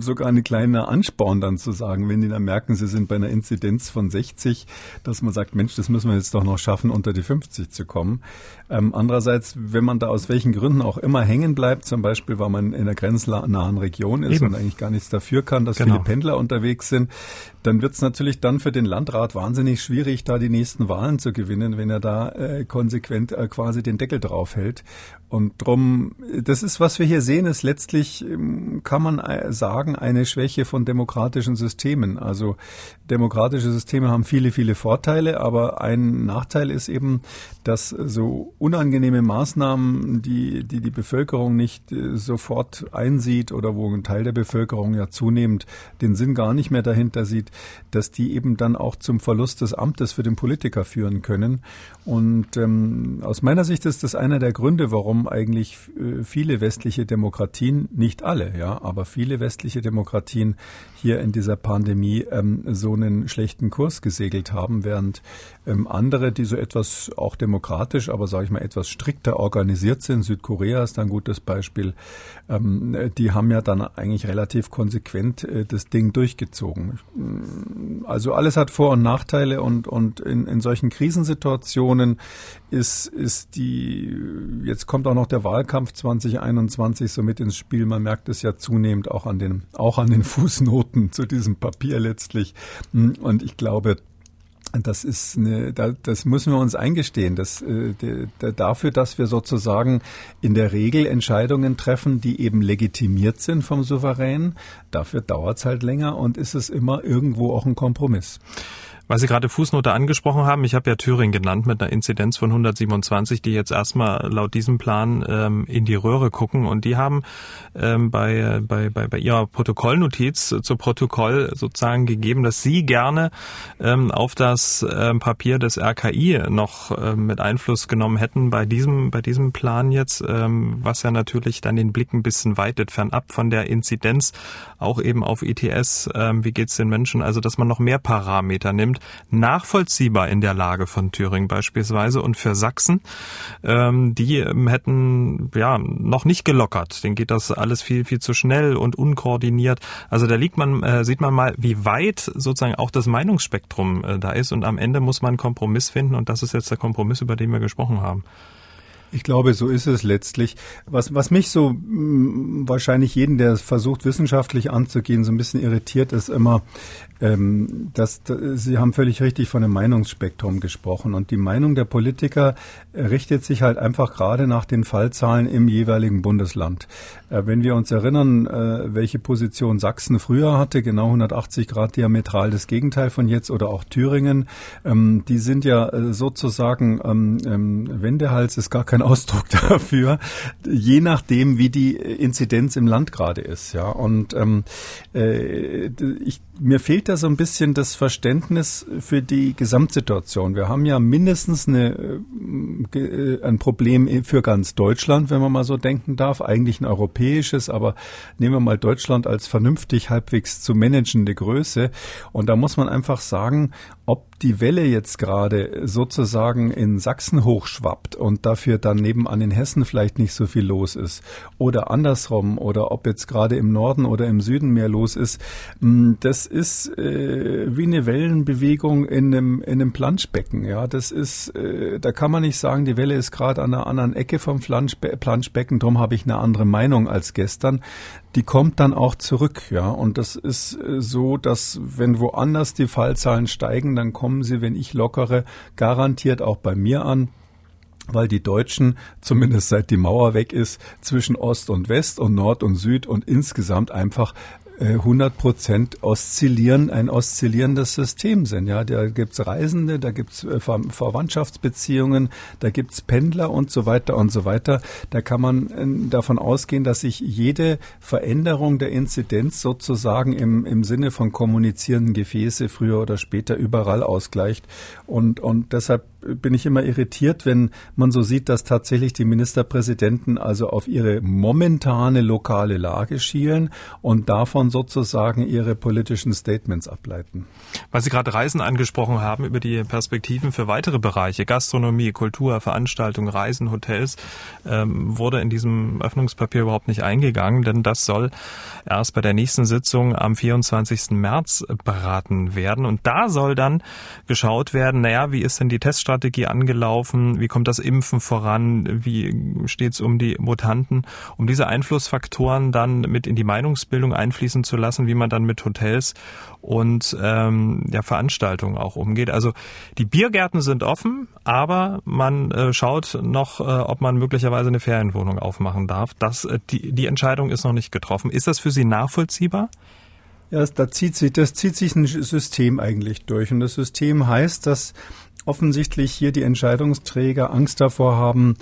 sogar eine kleine Ansporn dann zu sagen, wenn die dann merken, sie sind bei einer Inzidenz von 60, dass man sagt, Mensch, das müssen wir jetzt doch noch schaffen, unter die 50 zu kommen. Ähm, andererseits, wenn man da aus welchen Gründen auch immer hängen bleibt, zum Beispiel, weil man in einer grenznahen Region ist Eben. und eigentlich gar nichts dafür kann, dass genau. viele Pendler unterwegs sind, dann wird es natürlich dann für den Landrat wahnsinnig schwierig, da die nächsten Wahlen zu gewinnen, wenn er da äh, konsequent äh, quasi den Deckel drauf hält. Und drum, das ist, was wir hier sehen, ist letztlich, ähm, kann man äh, sagen, eine Schwäche von demokratischen Systemen. Also demokratische Systeme haben viele, viele Vorteile, aber ein Nachteil ist eben, dass so unangenehme Maßnahmen, die die, die Bevölkerung nicht äh, sofort einsieht oder wo ein Teil der Bevölkerung ja zunehmend den Sinn gar nicht mehr dahinter sieht, dass die eben dann auch zum Verlust des Amtes für den Politiker führen können. Und ähm, aus meiner Sicht ist das einer der Gründe, warum eigentlich äh, viele westliche Demokratien, nicht alle, ja, aber viele westliche Demokratien hier in dieser Pandemie ähm, so einen schlechten Kurs gesegelt haben, während ähm, andere, die so etwas auch demokratisch, aber sage ich mal etwas strikter organisiert sind, Südkorea ist ein gutes Beispiel, ähm, die haben ja dann eigentlich relativ konsequent äh, das Ding durchgezogen. Also alles hat Vor- und Nachteile und, und in, in solchen Krisensituationen ist, ist die, jetzt kommt auch noch der Wahlkampf 2021 so mit ins Spiel. Man merkt es ja zunehmend auch an den, auch an den *laughs* Fußnoten zu diesem Papier letztlich. Und ich glaube, das ist eine, das müssen wir uns eingestehen. Das, äh, dafür, dass wir sozusagen in der Regel Entscheidungen treffen, die eben legitimiert sind vom Souverän, dafür dauert es halt länger und ist es immer irgendwo auch ein Kompromiss. Weil Sie gerade Fußnote angesprochen haben, ich habe ja Thüringen genannt mit einer Inzidenz von 127, die jetzt erstmal laut diesem Plan ähm, in die Röhre gucken. Und die haben ähm, bei, bei, bei, bei ihrer Protokollnotiz zu Protokoll sozusagen gegeben, dass Sie gerne ähm, auf das ähm, Papier des RKI noch ähm, mit Einfluss genommen hätten bei diesem, bei diesem Plan jetzt, ähm, was ja natürlich dann den Blick ein bisschen weitet, fernab von der Inzidenz, auch eben auf ETS, ähm, wie geht's den Menschen, also dass man noch mehr Parameter nimmt und nachvollziehbar in der Lage von Thüringen beispielsweise und für Sachsen, ähm, die ähm, hätten ja noch nicht gelockert. Den geht das alles viel viel zu schnell und unkoordiniert. Also da liegt man äh, sieht man mal, wie weit sozusagen auch das Meinungsspektrum äh, da ist und am Ende muss man einen Kompromiss finden und das ist jetzt der Kompromiss, über den wir gesprochen haben. Ich glaube, so ist es letztlich. Was, was mich so mm, wahrscheinlich jeden, der versucht, wissenschaftlich anzugehen, so ein bisschen irritiert, ist immer, ähm, dass, Sie haben völlig richtig von einem Meinungsspektrum gesprochen. Und die Meinung der Politiker richtet sich halt einfach gerade nach den Fallzahlen im jeweiligen Bundesland. Äh, wenn wir uns erinnern, äh, welche Position Sachsen früher hatte, genau 180 Grad diametral das Gegenteil von jetzt oder auch Thüringen, ähm, die sind ja äh, sozusagen, ähm, ähm Wendehals ist gar kein *laughs* Ausdruck dafür, je nachdem, wie die Inzidenz im Land gerade ist. Ja, und ähm, äh, ich, mir fehlt da so ein bisschen das Verständnis für die Gesamtsituation. Wir haben ja mindestens eine, äh, ein Problem für ganz Deutschland, wenn man mal so denken darf, eigentlich ein europäisches, aber nehmen wir mal Deutschland als vernünftig halbwegs zu managende Größe. Und da muss man einfach sagen, ob die Welle jetzt gerade sozusagen in Sachsen hochschwappt und dafür dann nebenan in Hessen vielleicht nicht so viel los ist oder andersrum oder ob jetzt gerade im Norden oder im Süden mehr los ist, hm, das ist äh, wie eine Wellenbewegung in einem, in einem Planschbecken. Ja, das ist, äh, da kann man nicht sagen, die Welle ist gerade an einer anderen Ecke vom Planschbe Planschbecken, darum habe ich eine andere Meinung als gestern die kommt dann auch zurück, ja. Und das ist äh, so, dass wenn woanders die Fallzahlen steigen, dann kommen sie, wenn ich lockere, garantiert auch bei mir an weil die Deutschen, zumindest seit die Mauer weg ist, zwischen Ost und West und Nord und Süd und insgesamt einfach 100 Prozent oszillieren, ein oszillierendes System sind. Ja, da gibt's Reisende, da gibt's äh, Ver Verwandtschaftsbeziehungen, da gibt's Pendler und so weiter und so weiter. Da kann man äh, davon ausgehen, dass sich jede Veränderung der Inzidenz sozusagen im, im Sinne von kommunizierenden Gefäße früher oder später überall ausgleicht. Und, und deshalb bin ich immer irritiert, wenn man so sieht, dass tatsächlich die Ministerpräsidenten also auf ihre momentane lokale Lage schielen und davon davon sozusagen ihre politischen Statements ableiten. Weil Sie gerade Reisen angesprochen haben, über die Perspektiven für weitere Bereiche, Gastronomie, Kultur, Veranstaltungen, Reisen, Hotels, ähm, wurde in diesem Öffnungspapier überhaupt nicht eingegangen, denn das soll erst bei der nächsten Sitzung am 24. März beraten werden. Und da soll dann geschaut werden, naja, wie ist denn die Teststrategie angelaufen, wie kommt das Impfen voran, wie steht es um die Mutanten, um diese Einflussfaktoren dann mit in die Meinungsbildung einfließen zu lassen, wie man dann mit Hotels und ähm, ja, Veranstaltungen auch umgeht. Also die Biergärten sind offen, aber man äh, schaut noch, äh, ob man möglicherweise eine Ferienwohnung aufmachen darf. Das, äh, die, die Entscheidung ist noch nicht getroffen. Ist das für Sie nachvollziehbar? Ja, da zieht sich, das zieht sich ein System eigentlich durch. Und das System heißt, dass offensichtlich hier die Entscheidungsträger Angst davor haben,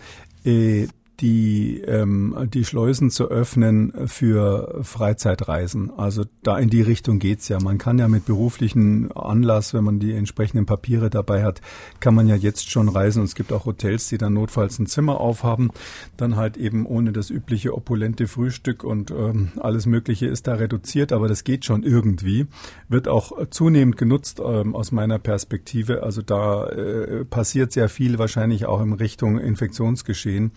äh, die, ähm, die Schleusen zu öffnen für Freizeitreisen. Also da in die Richtung geht's ja. Man kann ja mit beruflichen Anlass, wenn man die entsprechenden Papiere dabei hat, kann man ja jetzt schon reisen. Und es gibt auch Hotels, die dann notfalls ein Zimmer aufhaben. Dann halt eben ohne das übliche opulente Frühstück und ähm, alles Mögliche ist da reduziert, aber das geht schon irgendwie. Wird auch zunehmend genutzt ähm, aus meiner Perspektive. Also da äh, passiert sehr viel wahrscheinlich auch in Richtung Infektionsgeschehen.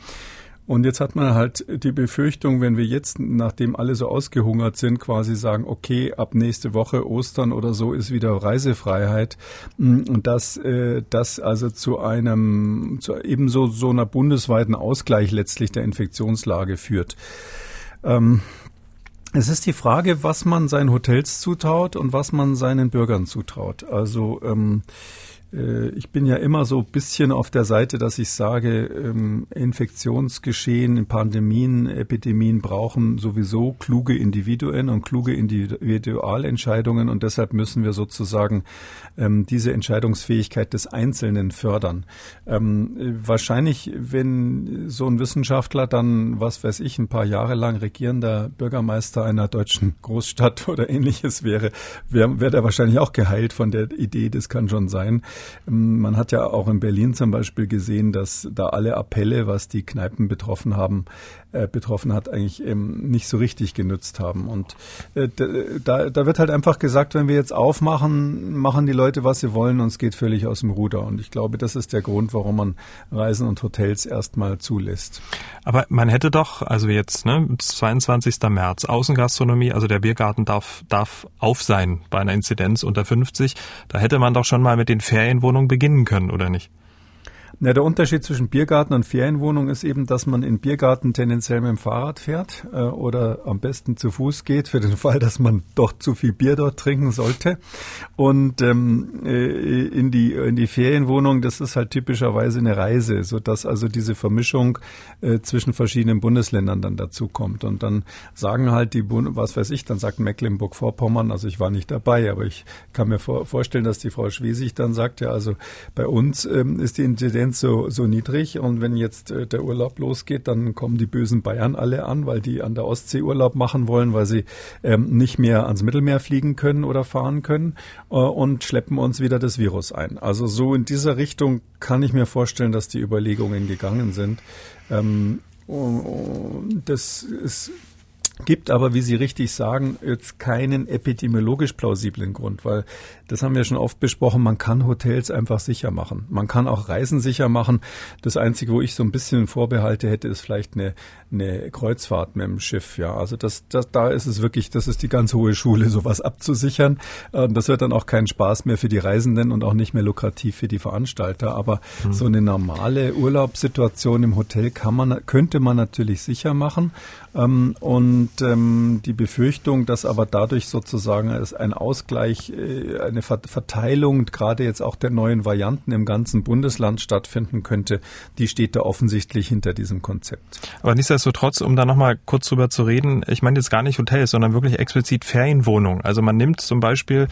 Und jetzt hat man halt die Befürchtung, wenn wir jetzt, nachdem alle so ausgehungert sind, quasi sagen, okay, ab nächste Woche Ostern oder so ist wieder Reisefreiheit, mm, dass äh, das also zu einem, zu ebenso so einer bundesweiten Ausgleich letztlich der Infektionslage führt. Ähm, es ist die Frage, was man seinen Hotels zutraut und was man seinen Bürgern zutraut. Also ähm, äh, ich bin ja immer so ein bisschen auf der Seite, dass ich sage, ähm, Infektionsgeschehen, Pandemien, Epidemien brauchen sowieso kluge Individuen und kluge Individualentscheidungen und deshalb müssen wir sozusagen ähm, diese Entscheidungsfähigkeit des Einzelnen fördern. Ähm, wahrscheinlich, wenn so ein Wissenschaftler dann, was weiß ich, ein paar Jahre lang regierender Bürgermeister einer deutschen Großstadt *laughs* oder ähnliches wäre, wäre wär der wahrscheinlich auch geheilt von der Idee, das kann schon sein. Ähm, man hat ja auch in Berlin zum Beispiel gesehen, dass da alle Appelle, was die Kneipen betroffen haben, äh, betroffen hat, eigentlich ähm, nicht so richtig genützt haben. Und äh, da, da wird halt einfach gesagt, wenn wir jetzt aufmachen, machen die Leute, was sie wollen und es geht völlig aus dem Ruder. Und ich glaube, das ist der Grund, warum man Reisen und Hotels erstmal zulässt. Aber man hätte doch, also jetzt, ne, 22. März, Außengastronomie, also der Biergarten darf, darf auf sein bei einer Inzidenz unter 50. Da hätte man doch schon mal mit den Ferienwohnungen beginnen können, oder nicht? Na, der Unterschied zwischen Biergarten und Ferienwohnung ist eben, dass man in Biergarten tendenziell mit dem Fahrrad fährt äh, oder am besten zu Fuß geht, für den *laughs* Fall, dass man doch zu viel Bier dort trinken sollte. Und ähm, äh, in, die, in die Ferienwohnung, das ist halt typischerweise eine Reise, so dass also diese Vermischung äh, zwischen verschiedenen Bundesländern dann dazu kommt. Und dann sagen halt die, Bund was weiß ich, dann sagt Mecklenburg-Vorpommern, also ich war nicht dabei, aber ich kann mir vor vorstellen, dass die Frau Schwesig dann sagt, ja, also bei uns ähm, ist die Inzidenz Inzidenz so, so niedrig. Und wenn jetzt äh, der Urlaub losgeht, dann kommen die bösen Bayern alle an, weil die an der Ostsee Urlaub machen wollen, weil sie ähm, nicht mehr ans Mittelmeer fliegen können oder fahren können äh, und schleppen uns wieder das Virus ein. Also so in dieser Richtung kann ich mir vorstellen, dass die Überlegungen gegangen sind. Ähm, das ist gibt aber, wie Sie richtig sagen, jetzt keinen epidemiologisch plausiblen Grund, weil das haben wir schon oft besprochen, man kann Hotels einfach sicher machen. Man kann auch Reisen sicher machen. Das Einzige, wo ich so ein bisschen Vorbehalte hätte, ist vielleicht eine, eine Kreuzfahrt mit dem Schiff. Ja, also das, das, da ist es wirklich, das ist die ganz hohe Schule, *laughs* sowas abzusichern. Das wird dann auch kein Spaß mehr für die Reisenden und auch nicht mehr lukrativ für die Veranstalter. Aber mhm. so eine normale Urlaubssituation im Hotel kann man, könnte man natürlich sicher machen. Ähm, und ähm, die Befürchtung, dass aber dadurch sozusagen ein Ausgleich, äh, eine Verteilung gerade jetzt auch der neuen Varianten im ganzen Bundesland stattfinden könnte, die steht da offensichtlich hinter diesem Konzept. Aber nichtsdestotrotz, um da nochmal kurz drüber zu reden, ich meine jetzt gar nicht Hotels, sondern wirklich explizit Ferienwohnungen. Also man nimmt zum Beispiel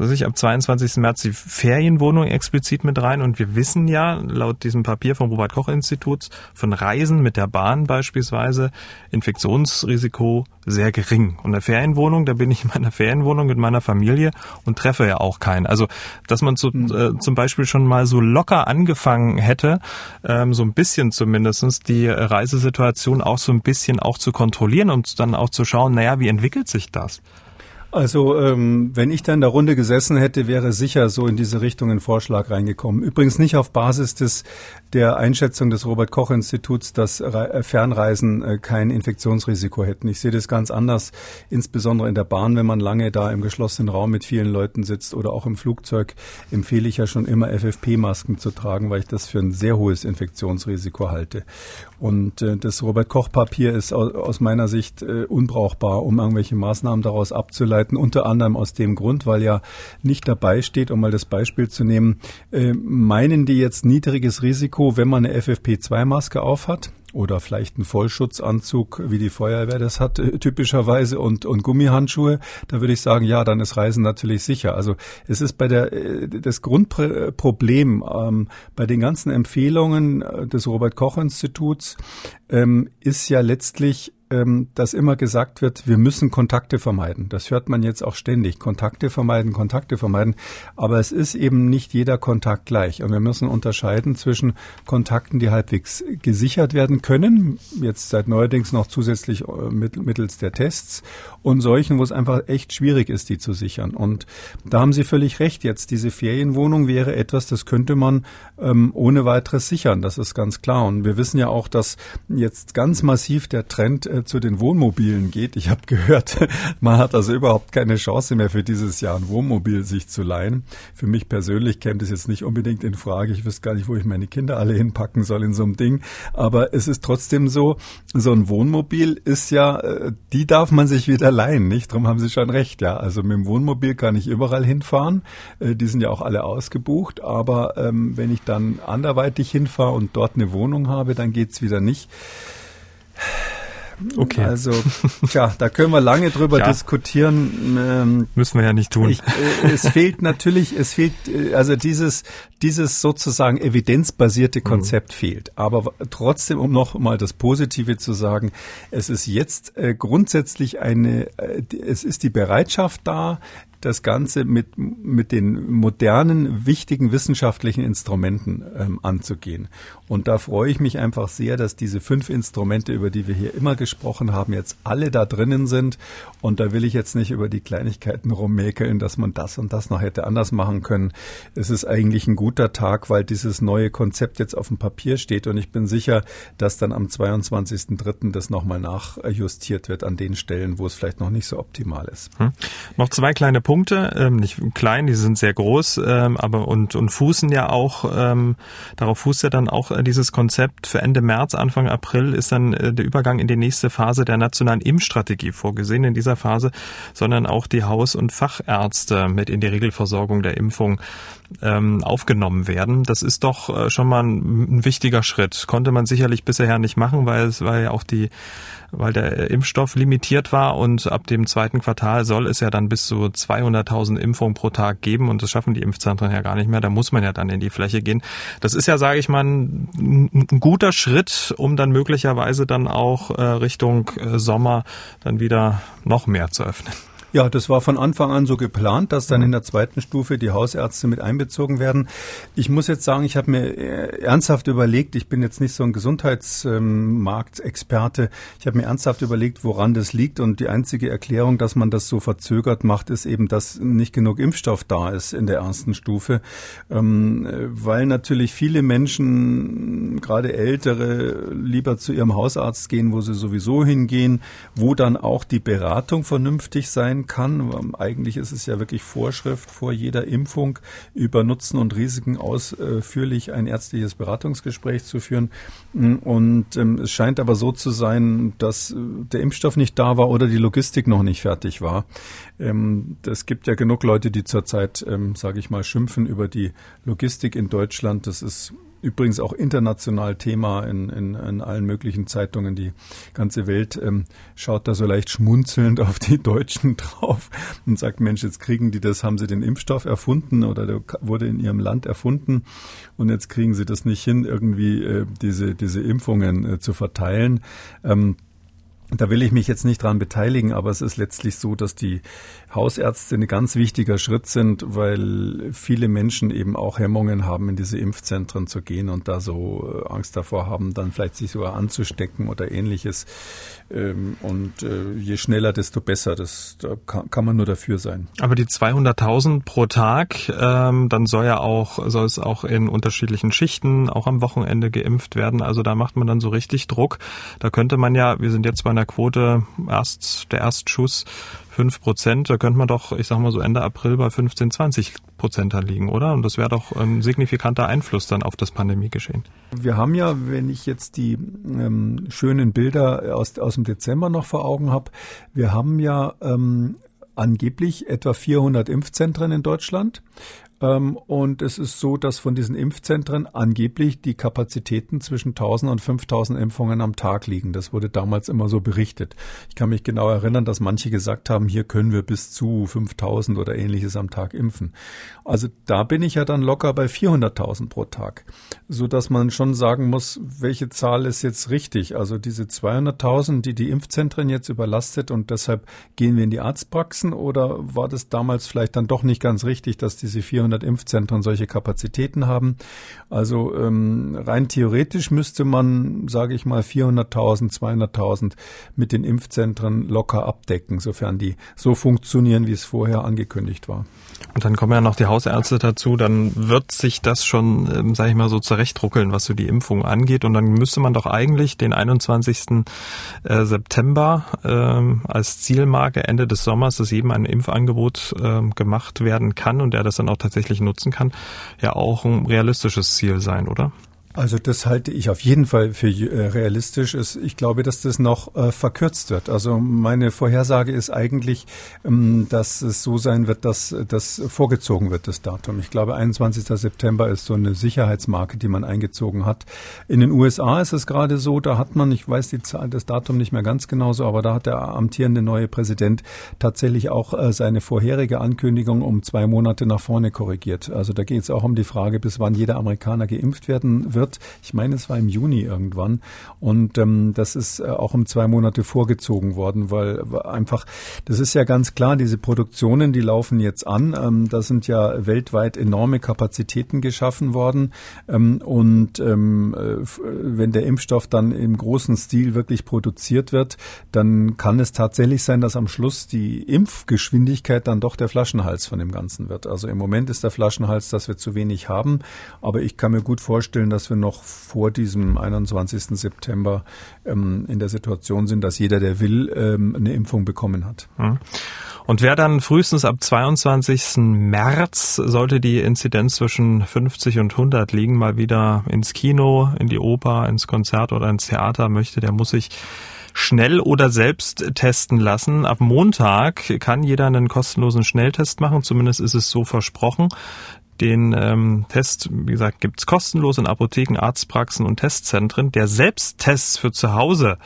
dass ich ab 22. März die Ferienwohnung explizit mit rein und wir wissen ja laut diesem Papier vom Robert Koch Instituts von Reisen mit der Bahn beispielsweise Infektionsrisiko sehr gering. Und eine Ferienwohnung, da bin ich in meiner Ferienwohnung mit meiner Familie und treffe ja auch keinen. Also, dass man zu, hm. äh, zum Beispiel schon mal so locker angefangen hätte, ähm, so ein bisschen zumindestens die Reisesituation auch so ein bisschen auch zu kontrollieren und dann auch zu schauen, naja, wie entwickelt sich das? Also ähm, wenn ich da in der Runde gesessen hätte, wäre sicher so in diese Richtung ein Vorschlag reingekommen. Übrigens nicht auf Basis des der Einschätzung des Robert Koch Instituts, dass äh, Fernreisen äh, kein Infektionsrisiko hätten. Ich sehe das ganz anders, insbesondere in der Bahn, wenn man lange da im geschlossenen Raum mit vielen Leuten sitzt oder auch im Flugzeug, empfehle ich ja schon immer FFP-Masken zu tragen, weil ich das für ein sehr hohes Infektionsrisiko halte. Und äh, das Robert Koch Papier ist aus, meiner Sicht unbrauchbar, um irgendwelche Maßnahmen daraus abzuleiten. Unter anderem aus dem Grund, weil ja nicht dabei steht, um mal das Beispiel zu nehmen, meinen die jetzt niedriges Risiko, wenn man eine FFP2-Maske aufhat? oder vielleicht ein Vollschutzanzug, wie die Feuerwehr das hat, äh, typischerweise und, und Gummihandschuhe, da würde ich sagen, ja, dann ist Reisen natürlich sicher. Also es ist bei der, äh, das Grundproblem ähm, bei den ganzen Empfehlungen äh, des Robert Koch Instituts ähm, ist ja letztlich ähm, dass immer gesagt wird, wir müssen Kontakte vermeiden. Das hört man jetzt auch ständig. Kontakte vermeiden, Kontakte vermeiden. Aber es ist eben nicht jeder Kontakt gleich. Und wir müssen unterscheiden zwischen Kontakten, die halbwegs gesichert werden können, jetzt seit neuerdings noch zusätzlich äh, mittels der Tests, und solchen, wo es einfach echt schwierig ist, die zu sichern. Und da haben Sie völlig recht. Jetzt diese Ferienwohnung wäre etwas, das könnte man ähm, ohne weiteres sichern. Das ist ganz klar. Und wir wissen ja auch, dass jetzt ganz massiv der Trend äh, zu den Wohnmobilen geht. Ich habe gehört, *laughs* man hat also überhaupt keine Chance mehr für dieses Jahr ein Wohnmobil sich zu leihen. Für mich persönlich käme das jetzt nicht unbedingt in Frage. Ich wüsste gar nicht, wo ich meine Kinder alle hinpacken soll in so einem Ding. Aber es ist trotzdem so, so ein Wohnmobil ist ja, äh, die darf man sich wieder leihen, nicht? Darum haben Sie schon recht, ja. Also mit dem Wohnmobil kann ich überall hinfahren. Äh, die sind ja auch alle ausgebucht. Aber ähm, wenn ich dann anderweitig hinfahre und dort eine Wohnung habe, dann geht's wieder nicht. Okay. Also, tja, da können wir lange drüber ja. diskutieren. Ähm, Müssen wir ja nicht tun. Ich, äh, es fehlt natürlich, es fehlt, äh, also dieses, dieses sozusagen evidenzbasierte Konzept mhm. fehlt. Aber trotzdem, um noch mal das Positive zu sagen, es ist jetzt äh, grundsätzlich eine, äh, es ist die Bereitschaft da, das Ganze mit, mit den modernen, wichtigen wissenschaftlichen Instrumenten ähm, anzugehen. Und da freue ich mich einfach sehr, dass diese fünf Instrumente, über die wir hier immer gesprochen haben, jetzt alle da drinnen sind. Und da will ich jetzt nicht über die Kleinigkeiten rummäkeln, dass man das und das noch hätte anders machen können. Es ist eigentlich ein guter Tag, weil dieses neue Konzept jetzt auf dem Papier steht. Und ich bin sicher, dass dann am 22.03. das nochmal nachjustiert wird an den Stellen, wo es vielleicht noch nicht so optimal ist. Hm. Noch zwei kleine Punkte, ähm, nicht klein, die sind sehr groß, ähm, aber und, und fußen ja auch, ähm, darauf fußt ja dann auch äh, dieses Konzept. Für Ende März, Anfang April ist dann äh, der Übergang in die nächste Phase der nationalen Impfstrategie vorgesehen. In dieser Phase sondern auch die Haus- und Fachärzte mit in die Regelversorgung der Impfung ähm, aufgenommen werden. Das ist doch äh, schon mal ein, ein wichtiger Schritt. Konnte man sicherlich bisher nicht machen, weil es weil ja auch die weil der Impfstoff limitiert war und ab dem zweiten Quartal soll es ja dann bis zu 200.000 Impfungen pro Tag geben und das schaffen die Impfzentren ja gar nicht mehr. Da muss man ja dann in die Fläche gehen. Das ist ja, sage ich mal, ein, guter Schritt, um dann möglicherweise dann auch äh, Richtung äh, Sommer dann wieder noch mehr zu öffnen. Ja, das war von Anfang an so geplant, dass dann in der zweiten Stufe die Hausärzte mit einbezogen werden. Ich muss jetzt sagen, ich habe mir äh, ernsthaft überlegt, ich bin jetzt nicht so ein Gesundheitsmarktexperte, ich habe mir ernsthaft überlegt, woran das liegt und die einzige Erklärung, dass man das so verzögert macht, ist eben, dass nicht genug Impfstoff da ist in der ersten Stufe, ähm, weil natürlich viele Menschen, gerade ältere, lieber zu ihrem Hausarzt gehen, wo sie sowieso hingehen, wo dann auch die Beratung vernünftig sein sein kann. Eigentlich ist es ja wirklich Vorschrift vor jeder Impfung über Nutzen und Risiken ausführlich ein ärztliches Beratungsgespräch zu führen. Und ähm, es scheint aber so zu sein, dass äh, der Impfstoff nicht da war oder die Logistik noch nicht fertig war. Ähm, es gibt ja genug Leute, die zurzeit, ähm, sage ich mal, schimpfen über die Logistik in Deutschland. Das ist übrigens auch international Thema in, in, in allen möglichen Zeitungen. Die ganze Welt ähm, schaut da so leicht schmunzelnd auf die Deutschen *laughs* drauf und sagt, Mensch, jetzt kriegen die das, haben sie den Impfstoff erfunden oder der wurde in ihrem Land erfunden und jetzt kriegen sie das nicht hin, irgendwie äh, diese, diese Impfungen äh, zu verteilen. Ähm, Da will ich mich jetzt nicht dran beteiligen, aber es ist letztlich so, dass die Hausärzte ein ganz wichtiger Schritt sind, weil viele Menschen eben auch Hemmungen haben, in diese Impfzentren zu gehen und da so äh, Angst davor haben, dann vielleicht sich sogar anzustecken oder ähnliches. Ähm, und äh, je schneller, desto besser. Das da kann, man nur dafür sein. Aber die 200.000 pro Tag, ähm, dann soll ja auch soll es auch in unterschiedlichen Schichten, auch am Wochenende geimpft werden. Also da macht man dann so richtig Druck. Da könnte man ja, wir sind jetzt bei einer Quote erst der Erstschuss fünf Prozent, da könnte man doch, ich sag mal so Ende April bei 15, 20 Prozent liegen, oder? Und das wäre doch ein signifikanter Einfluss dann auf das Pandemiegeschehen. Wir haben ja, wenn ich jetzt die ähm, schönen Bilder aus, aus dem Dezember noch vor Augen habe, wir haben ja ähm, angeblich etwa 400 Impfzentren in Deutschland. Ähm, und es ist so, dass von diesen Impfzentren angeblich die Kapazitäten zwischen 1000 und 5000 Impfungen am Tag liegen. Das wurde damals immer so berichtet. Ich kann mich genau erinnern, dass manche gesagt haben, hier können wir bis zu 5000 oder ähnliches am Tag impfen. Also da bin ich ja dann locker bei 400.000 pro Tag, so dass man schon sagen muss, welche Zahl ist jetzt richtig? Also diese 200.000, die die Impfzentren jetzt überlastet und deshalb gehen wir in die Arztpraxen oder war das damals vielleicht dann doch nicht ganz richtig, dass diese 400 200 Impfzentren solche Kapazitäten haben. Also ähm, rein theoretisch müsste man, sage ich mal, 400.000, 200.000 mit den Impfzentren locker abdecken, sofern die so funktionieren, wie es vorher angekündigt war. Und dann kommen ja noch die Hausärzte dazu, dann wird sich das schon, ähm, sage ich mal, so zurechtruckeln, was so die Impfung angeht. Und dann müsste man doch eigentlich den 21. Äh, September ähm, als Zielmarke Ende des Sommers, dass jedem ein Impfangebot ähm, gemacht werden kann und der das dann auch tatsächlich nutzen kann, ja auch ein realistisches Ziel sein, oder? Also das halte ich auf jeden Fall für äh, realistisch. Ich glaube, dass das noch äh, verkürzt wird. Also meine Vorhersage ist eigentlich, ähm, dass es so sein wird, dass das vorgezogen wird, das Datum. Ich glaube, 21. September ist so eine Sicherheitsmarke, die man eingezogen hat. In den USA ist es gerade so, da hat man, ich weiß die Zahl, das Datum nicht mehr ganz genauso, aber da hat der amtierende neue Präsident tatsächlich auch äh, seine vorherige Ankündigung um zwei Monate nach vorne korrigiert. Also da geht es auch um die Frage, bis wann jeder Amerikaner geimpft werden wird wird. Ich meine, es war im Juni irgendwann. Und ähm, das ist äh, auch um zwei Monate vorgezogen worden, weil einfach, das ist ja ganz klar, diese Produktionen, die laufen jetzt an. Ähm, da sind ja weltweit enorme Kapazitäten geschaffen worden. Ähm, und ähm, äh, wenn der Impfstoff dann im großen Stil wirklich produziert wird, dann kann es tatsächlich sein, dass am Schluss die Impfgeschwindigkeit dann doch der Flaschenhals von dem Ganzen wird. Also im Moment ist der Flaschenhals, dass wir zu wenig haben. Aber ich kann mir gut vorstellen, dass wir noch vor diesem 21. September ähm, in der Situation sind, dass jeder, der will, ähm, eine Impfung bekommen hat. Hm. Und wer dann frühestens ab 22. März sollte die Inzidenz zwischen 50 und 100 liegen, mal wieder ins Kino, in die Oper, ins Konzert oder ins Theater möchte, der muss sich schnell oder selbst testen lassen. Ab Montag kann jeder einen kostenlosen Schnelltest machen, zumindest ist es so versprochen. Den ähm, Test, wie gesagt, gibt's kostenlos in Apotheken, Arztpraxen und Testzentren. Der Selbsttest für zu Hause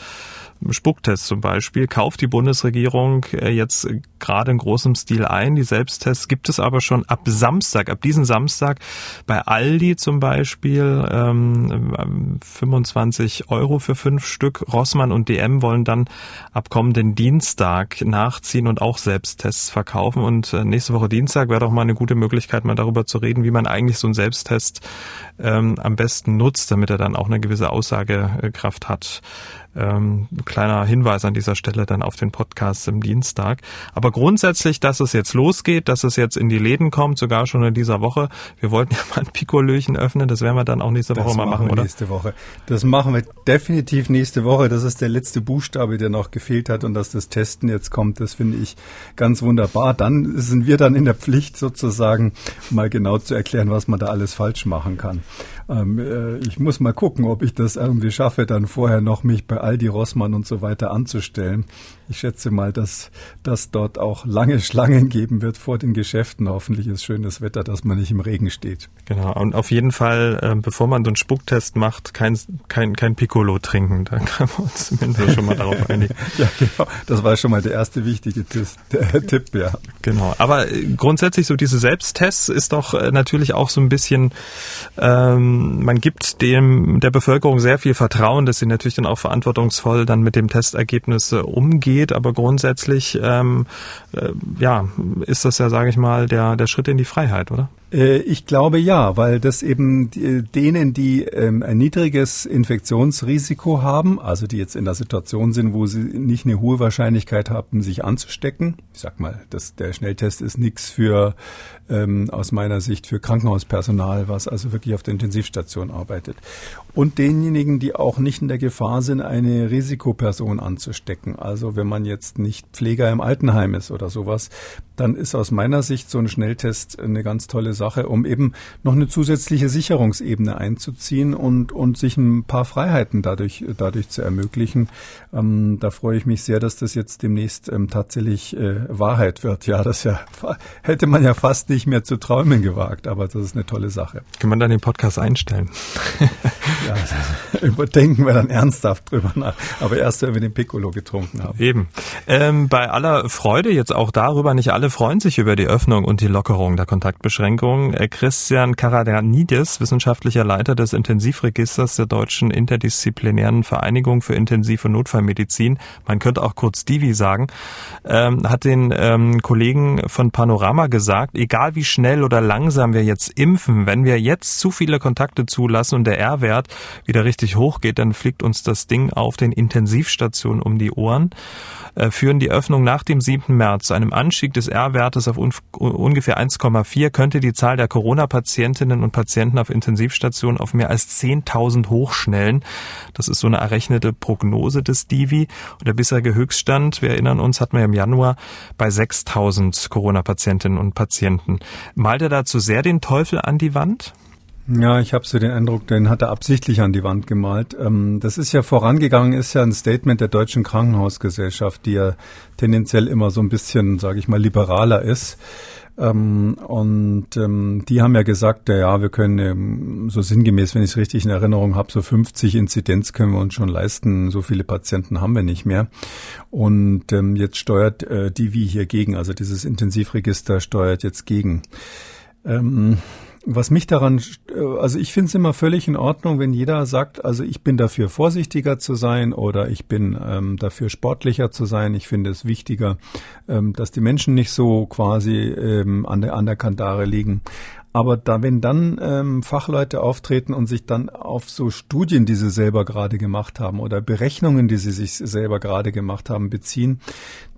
Spucktest zum Beispiel, kauft die Bundesregierung äh, jetzt gerade in großem Stil ein. Die Selbsttests gibt es aber schon ab Samstag, ab diesem Samstag bei Aldi zum Beispiel ähm, 25 Euro für fünf Stück. Rossmann und DM wollen dann ab kommenden Dienstag nachziehen und auch Selbsttests verkaufen. Und äh, nächste Woche Dienstag wäre doch mal eine gute Möglichkeit, mal darüber zu reden, wie man eigentlich so einen Selbsttest ähm, am besten nutzt, damit er dann auch eine gewisse Aussagekraft hat. Ähm, kleiner Hinweis an dieser Stelle dann auf den Podcast im Dienstag. Aber grundsätzlich, dass es jetzt losgeht, dass es jetzt in die Läden kommt, sogar schon in dieser Woche. Wir wollten ja mal ein Pikolöchen öffnen, das werden wir dann auch nächste Woche das mal machen, oder? Nächste Woche. Das machen wir definitiv nächste Woche. Das ist der letzte Buchstabe, der noch gefehlt hat und dass das Testen jetzt kommt, das finde ich ganz wunderbar. Dann sind wir dann in der Pflicht sozusagen mal genau zu erklären, was man da alles falsch machen kann. Ähm, äh, ich muss mal gucken, ob ich das irgendwie schaffe, dann vorher noch mich bei Aldi Rossmann und so weiter anzustellen. Ich schätze mal, dass das dort auch lange Schlangen geben wird vor den Geschäften. Hoffentlich ist schönes Wetter, dass man nicht im Regen steht. Genau. Und auf jeden Fall, äh, bevor man so einen Spucktest macht, kein, kein, kein Piccolo trinken. Da kann man uns zumindest schon mal darauf einigen. *laughs* ja, genau. Das war schon mal der erste wichtige Tipp, ja. Genau. Aber äh, grundsätzlich so diese Selbsttests ist doch äh, natürlich auch so ein bisschen, ähm, ähm, man gibt dem der Bevölkerung sehr viel Vertrauen, dass sie natürlich dann auch verantwortungsvoll dann mit dem Testergebnis äh, umgeht. Aber grundsätzlich ähm, äh, ja, ist das ja, sage ich mal, der, der Schritt in die Freiheit, oder? Äh, ich glaube ja, weil das eben denen, die ähm, ein niedriges Infektionsrisiko haben, also die jetzt in der Situation sind, wo sie nicht eine hohe Wahrscheinlichkeit haben, sich anzustecken. Ich sag mal, das, der Schnelltest ist nichts für ähm, aus meiner Sicht für Krankenhauspersonal, was also wirklich auf der Intensivstation arbeitet. Und denjenigen, die auch nicht in der Gefahr sind, eine Risikoperson anzustecken. Also wenn man jetzt nicht Pfleger im Altenheim ist oder sowas, dann ist aus meiner Sicht so ein Schnelltest eine ganz tolle Sache, um eben noch eine zusätzliche Sicherungsebene einzuziehen und, und sich ein paar Freiheiten dadurch, dadurch zu ermöglichen. Ähm, da freue ich mich sehr, dass das jetzt demnächst ähm, tatsächlich äh, Wahrheit wird. Ja, das ja, hätte man ja fast nicht mehr zu träumen gewagt, aber das ist eine tolle Sache. Kann man dann den Podcast einstellen? *laughs* ja, *laughs* überdenken wir dann ernsthaft drüber nach. Aber erst, wenn wir den Piccolo getrunken haben. Eben. Ähm, bei aller Freude jetzt auch darüber, nicht alle freuen sich über die Öffnung und die Lockerung der Kontaktbeschränkungen. Äh, Christian Karadanidis, wissenschaftlicher Leiter des Intensivregisters der Deutschen Interdisziplinären Vereinigung für Intensiv- und Notfallmedizin, man könnte auch kurz Divi sagen, ähm, hat den ähm, Kollegen von Panorama gesagt, egal wie schnell oder langsam wir jetzt impfen, wenn wir jetzt zu viele Kontakte zulassen und der R-Wert wieder richtig hoch geht, dann fliegt uns das Ding auf den Intensivstationen um die Ohren. Äh, führen die Öffnung nach dem 7. März zu einem Anstieg des R-Wertes auf ungefähr 1,4, könnte die Zahl der Corona-Patientinnen und Patienten auf Intensivstationen auf mehr als 10.000 hochschnellen. Das ist so eine errechnete Prognose des Divi. Und der bisherige Höchststand, wir erinnern uns, hatten wir im Januar bei 6.000 Corona-Patientinnen und Patienten. Malt er dazu sehr den Teufel an die Wand? Ja, ich habe so den Eindruck, den hat er absichtlich an die Wand gemalt. Ähm, das ist ja vorangegangen, ist ja ein Statement der Deutschen Krankenhausgesellschaft, die ja tendenziell immer so ein bisschen, sage ich mal, liberaler ist. Ähm, und ähm, die haben ja gesagt, ja, wir können so sinngemäß, wenn ich es richtig in Erinnerung habe, so 50 Inzidenz können wir uns schon leisten. So viele Patienten haben wir nicht mehr. Und jetzt steuert äh, die wie hier gegen, also dieses Intensivregister steuert jetzt gegen. Was mich daran, äh, also ich finde es immer völlig in Ordnung, wenn jeder sagt, also ich bin dafür vorsichtiger zu sein oder ich bin ähm, dafür sportlicher zu sein. Ich finde es wichtiger, ähm, dass die Menschen nicht so quasi ähm, an der an der Kandare liegen. Aber da, wenn dann ähm, Fachleute auftreten und sich dann auf so Studien, die sie selber gerade gemacht haben oder Berechnungen, die sie sich selber gerade gemacht haben, beziehen,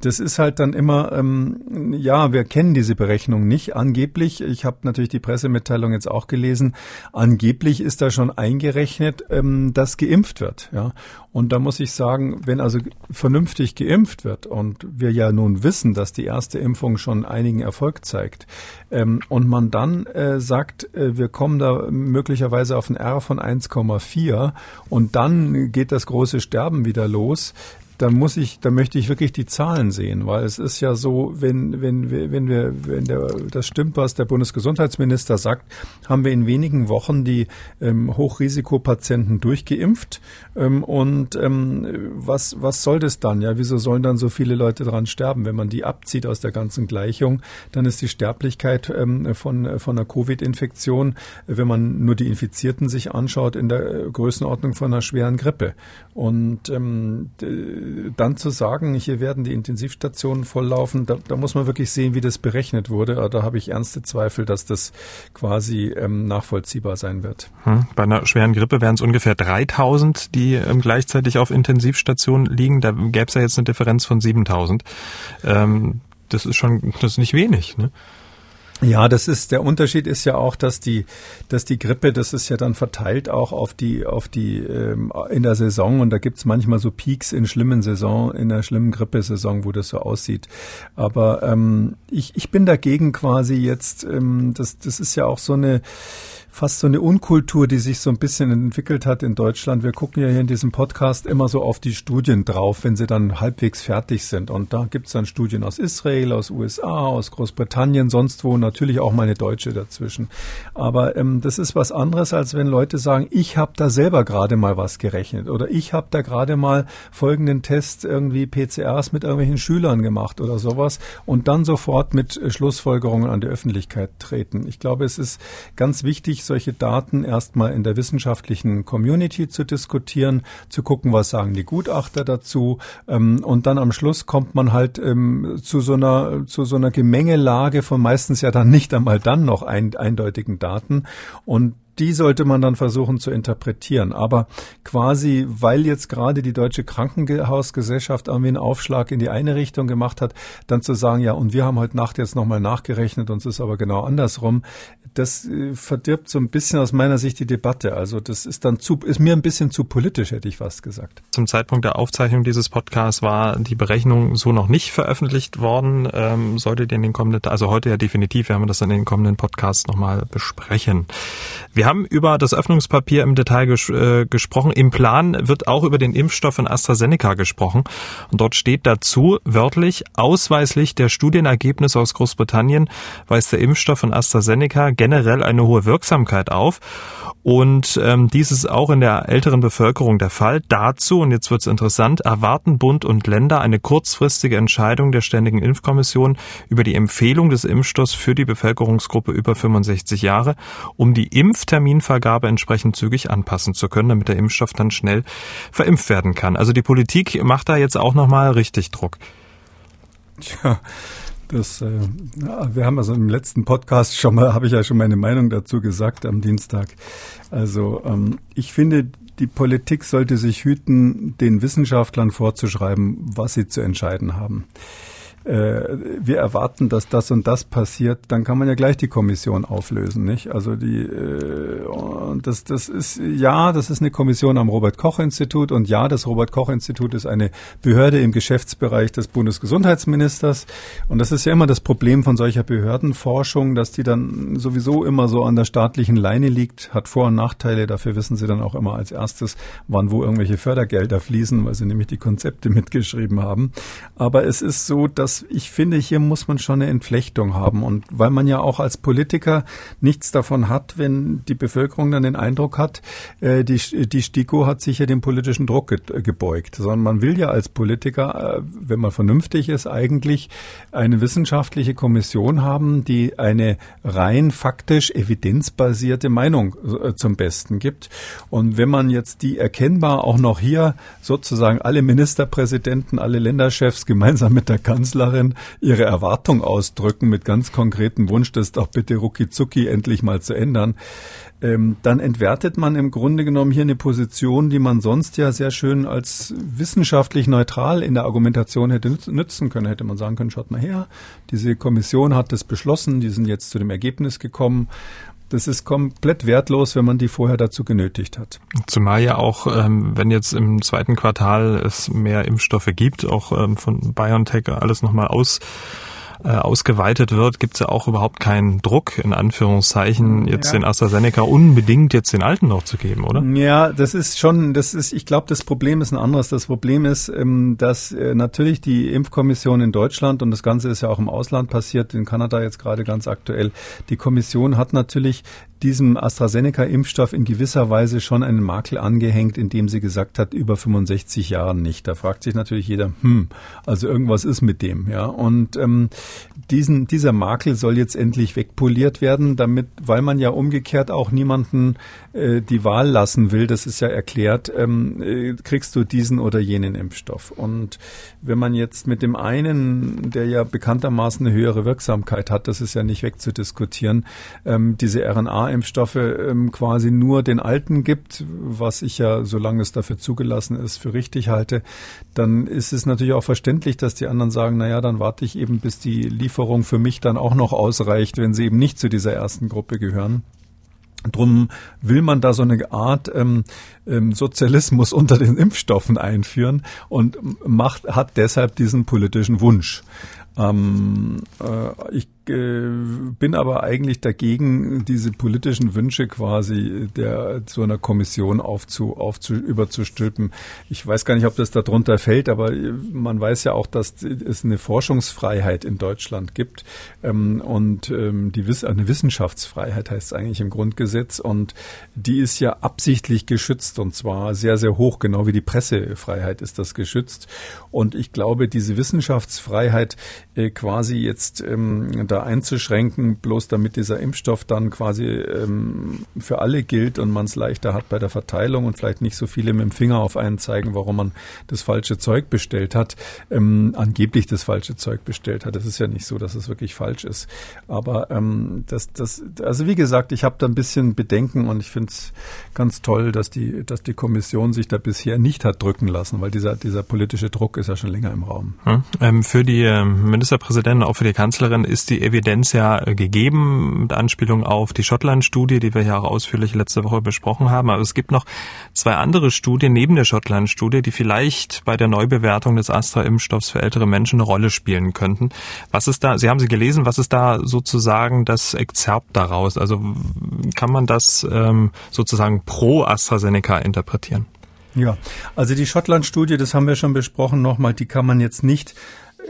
das ist halt dann immer, ähm, ja, wir kennen diese Berechnung nicht. Angeblich, ich habe natürlich die Pressemitteilung jetzt auch gelesen, angeblich ist da schon eingerechnet, ähm, dass geimpft wird. Ja. Und da muss ich sagen, wenn also vernünftig geimpft wird und wir ja nun wissen, dass die erste Impfung schon einigen Erfolg zeigt ähm, und man dann äh, sagt, äh, wir kommen da möglicherweise auf ein R von 1,4 und dann geht das große Sterben wieder los, da muss ich, da möchte ich wirklich die Zahlen sehen, weil es ist ja so, wenn, wenn wir, wenn wir, wenn der, das stimmt, was der Bundesgesundheitsminister sagt, haben wir in wenigen Wochen die ähm, Hochrisikopatienten durchgeimpft. Ähm, und ähm, was, was soll das dann? Ja, wieso sollen dann so viele Leute dran sterben? Wenn man die abzieht aus der ganzen Gleichung, dann ist die Sterblichkeit ähm, von, von einer Covid-Infektion, wenn man nur die Infizierten sich anschaut, in der äh, Größenordnung von einer schweren Grippe. Und ähm, dann zu sagen, hier werden die Intensivstationen volllaufen, da, da muss man wirklich sehen, wie das berechnet wurde. Da habe ich ernste Zweifel, dass das quasi ähm, nachvollziehbar sein wird. Hm. Bei einer schweren Grippe wären es ungefähr 3000, die ähm, gleichzeitig auf Intensivstationen liegen. Da gäbe es ja jetzt eine Differenz von 7000. Ähm, das ist schon, das ist nicht wenig. Ne? Ja, das ist der Unterschied ist ja auch, dass die, dass die Grippe, das ist ja dann verteilt auch auf die, auf die ähm, in der Saison und da gibt's manchmal so Peaks in schlimmen Saison, in der schlimmen Grippesaison, wo das so aussieht. Aber ähm, ich, ich bin dagegen quasi jetzt, ähm, das, das ist ja auch so eine fast so eine Unkultur, die sich so ein bisschen entwickelt hat in Deutschland. Wir gucken ja hier in diesem Podcast immer so auf die Studien drauf, wenn sie dann halbwegs fertig sind. Und da gibt's dann Studien aus Israel, aus USA, aus Großbritannien, sonst wo, natürlich auch meine deutsche dazwischen. Aber ähm, das ist was anderes, als wenn Leute sagen, ich habe da selber gerade mal was gerechnet oder ich habe da gerade mal folgenden Test irgendwie PCRs mit irgendwelchen Schülern gemacht oder sowas und dann sofort mit Schlussfolgerungen an die Öffentlichkeit treten. Ich glaube, es ist ganz wichtig, solche Daten erstmal in der wissenschaftlichen Community zu diskutieren, zu gucken, was sagen die Gutachter dazu. Ähm, und dann am Schluss kommt man halt ähm, zu so einer, zu so einer Gemengelage von meistens ja dann nicht einmal dann noch ein, eindeutigen Daten. Und die sollte man dann versuchen zu interpretieren. Aber quasi, weil jetzt gerade die Deutsche Krankenhausgesellschaft irgendwie einen Aufschlag in die eine Richtung gemacht hat, dann zu sagen, ja, und wir haben heute Nacht jetzt nochmal nachgerechnet, uns ist aber genau andersrum, das äh, verdirbt so ein bisschen aus meiner Sicht die Debatte. Also das ist dann zu, ist mir ein bisschen zu politisch, hätte ich fast gesagt. Zum Zeitpunkt der Aufzeichnung dieses Podcasts war die Berechnung so noch nicht veröffentlicht worden. Ähm, solltet ihr in den kommenden, also heute ja definitiv, werden wir das in den kommenden Podcasts nochmal besprechen. Wir wir haben über das Öffnungspapier im Detail ges äh, gesprochen. Im Plan wird auch über den Impfstoff von AstraZeneca gesprochen. Und dort steht dazu wörtlich, ausweislich der Studienergebnisse aus Großbritannien weist der Impfstoff von AstraZeneca generell eine hohe Wirksamkeit auf. Und ähm, dies ist auch in der älteren Bevölkerung der Fall. Dazu, und jetzt wird es interessant, erwarten Bund und Länder eine kurzfristige Entscheidung der Ständigen Impfkommission über die Empfehlung des Impfstoffs für die Bevölkerungsgruppe über 65 Jahre, um die Impfterminvergabe entsprechend zügig anpassen zu können, damit der Impfstoff dann schnell verimpft werden kann. Also die Politik macht da jetzt auch nochmal richtig Druck. Tja. Das, äh, wir haben also im letzten Podcast schon mal, habe ich ja schon meine Meinung dazu gesagt am Dienstag. Also ähm, ich finde, die Politik sollte sich hüten, den Wissenschaftlern vorzuschreiben, was sie zu entscheiden haben äh, wir erwarten, dass das und das passiert, dann kann man ja gleich die Kommission auflösen, nicht? Also die äh, das das ist ja, das ist eine Kommission am Robert Koch Institut und ja, das Robert Koch Institut ist eine Behörde im Geschäftsbereich des Bundesgesundheitsministers. Und das ist ja immer das Problem von solcher Behördenforschung, dass die dann sowieso immer so an der staatlichen Leine liegt, hat Vor- und Nachteile, dafür wissen sie dann auch immer als erstes, wann wo irgendwelche Fördergelder fließen, weil sie nämlich die Konzepte *laughs* mitgeschrieben haben, aber es ist so, dass ich finde, hier muss man schon eine Entflechtung haben. Und weil man ja auch als Politiker nichts davon hat, wenn die Bevölkerung dann den Eindruck hat, äh, die, die STIKO hat sich ja dem politischen Druck ge gebeugt, sondern man will ja als Politiker, äh, wenn man vernünftig ist, eigentlich eine wissenschaftliche Kommission haben, die eine rein faktisch evidenzbasierte Meinung äh, zum Besten gibt. Und wenn man jetzt die erkennbar auch noch hier sozusagen alle Ministerpräsidenten, alle Länderchefs gemeinsam mit der Kanzler Kanzlerin ihre Erwartung ausdrücken mit ganz konkretem Wunsch, das doch bitte rucki zucki endlich mal zu ändern, ähm, dann entwertet man im Grunde genommen hier eine Position, die man sonst ja sehr schön als wissenschaftlich neutral in der Argumentation hätte nützen können. Hätte man sagen können, schaut mal her, diese Kommission hat das beschlossen, die sind jetzt zu dem Ergebnis gekommen das ist komplett wertlos, wenn man die vorher dazu genötigt hat. Zumal ja auch, ähm, wenn jetzt im zweiten Quartal es mehr Impfstoffe gibt, auch ähm, von BioNTech alles nochmal aus äh, ausgeweitet wird, gibt es ja auch überhaupt keinen Druck, in Anführungszeichen, jetzt ja. den AstraZeneca unbedingt jetzt den alten noch zu geben, oder? Ja, das ist schon, das ist, ich glaube, das Problem ist ein anderes. Das Problem ist, ähm, dass äh, natürlich die Impfkommission in Deutschland und das Ganze ist ja auch im Ausland passiert, in Kanada jetzt gerade ganz aktuell, die Kommission hat natürlich diesem AstraZeneca-Impfstoff in gewisser Weise schon einen Makel angehängt, indem sie gesagt hat, über 65 Jahren nicht. Da fragt sich natürlich jeder, hm, also irgendwas ist mit dem, ja. Und ähm, diesen, dieser Makel soll jetzt endlich wegpoliert werden, damit, weil man ja umgekehrt auch niemanden äh, die Wahl lassen will, das ist ja erklärt, ähm, äh, kriegst du diesen oder jenen Impfstoff. Und wenn man jetzt mit dem einen, der ja bekanntermaßen eine höhere Wirksamkeit hat, das ist ja nicht wegzudiskutieren, ähm, diese RNA RNA-Impfstoffe ähm, quasi nur den alten gibt, was ich ja, solange es dafür zugelassen ist, für richtig halte, dann ist es natürlich auch verständlich, dass die anderen sagen, naja, dann warte ich eben, bis die Lieferung für mich dann auch noch ausreicht, wenn sie eben nicht zu dieser ersten Gruppe gehören. Drum will man da so eine Art ähm, ähm, Sozialismus *laughs* unter den Impfstoffen einführen und macht, hat deshalb diesen politischen Wunsch. Ähm, äh, ich bin aber eigentlich dagegen, diese politischen Wünsche quasi der so einer Kommission aufzu, aufzu, überzustülpen. Ich weiß gar nicht, ob das darunter fällt, aber man weiß ja auch, dass es eine Forschungsfreiheit in Deutschland gibt ähm, und ähm, die eine Wissenschaftsfreiheit heißt es eigentlich im Grundgesetz und die ist ja absichtlich geschützt und zwar sehr sehr hoch, genau wie die Pressefreiheit ist das geschützt und ich glaube, diese Wissenschaftsfreiheit äh, quasi jetzt ähm, da einzuschränken, bloß damit dieser Impfstoff dann quasi ähm, für alle gilt und man es leichter hat bei der Verteilung und vielleicht nicht so viele mit dem Finger auf einen zeigen, warum man das falsche Zeug bestellt hat, ähm, angeblich das falsche Zeug bestellt hat. Das ist ja nicht so, dass es wirklich falsch ist. Aber ähm, das, das, also wie gesagt, ich habe da ein bisschen Bedenken und ich finde es ganz toll, dass die, dass die Kommission sich da bisher nicht hat drücken lassen, weil dieser, dieser politische Druck ist ja schon länger im Raum. Hm. Ähm, für die ähm, Ministerpräsidentin, auch für die Kanzlerin ist die Evidenz ja äh, gegeben, mit Anspielung auf die Schottland-Studie, die wir ja auch ausführlich letzte Woche besprochen haben. Aber es gibt noch zwei andere Studien neben der Schottland-Studie, die vielleicht bei der Neubewertung des Astra-Impfstoffs für ältere Menschen eine Rolle spielen könnten. Was ist da, Sie haben sie gelesen, was ist da sozusagen das Exzerpt daraus? Also kann man das ähm, sozusagen pro AstraZeneca interpretieren? Ja, also die Schottland-Studie, das haben wir schon besprochen, nochmal, die kann man jetzt nicht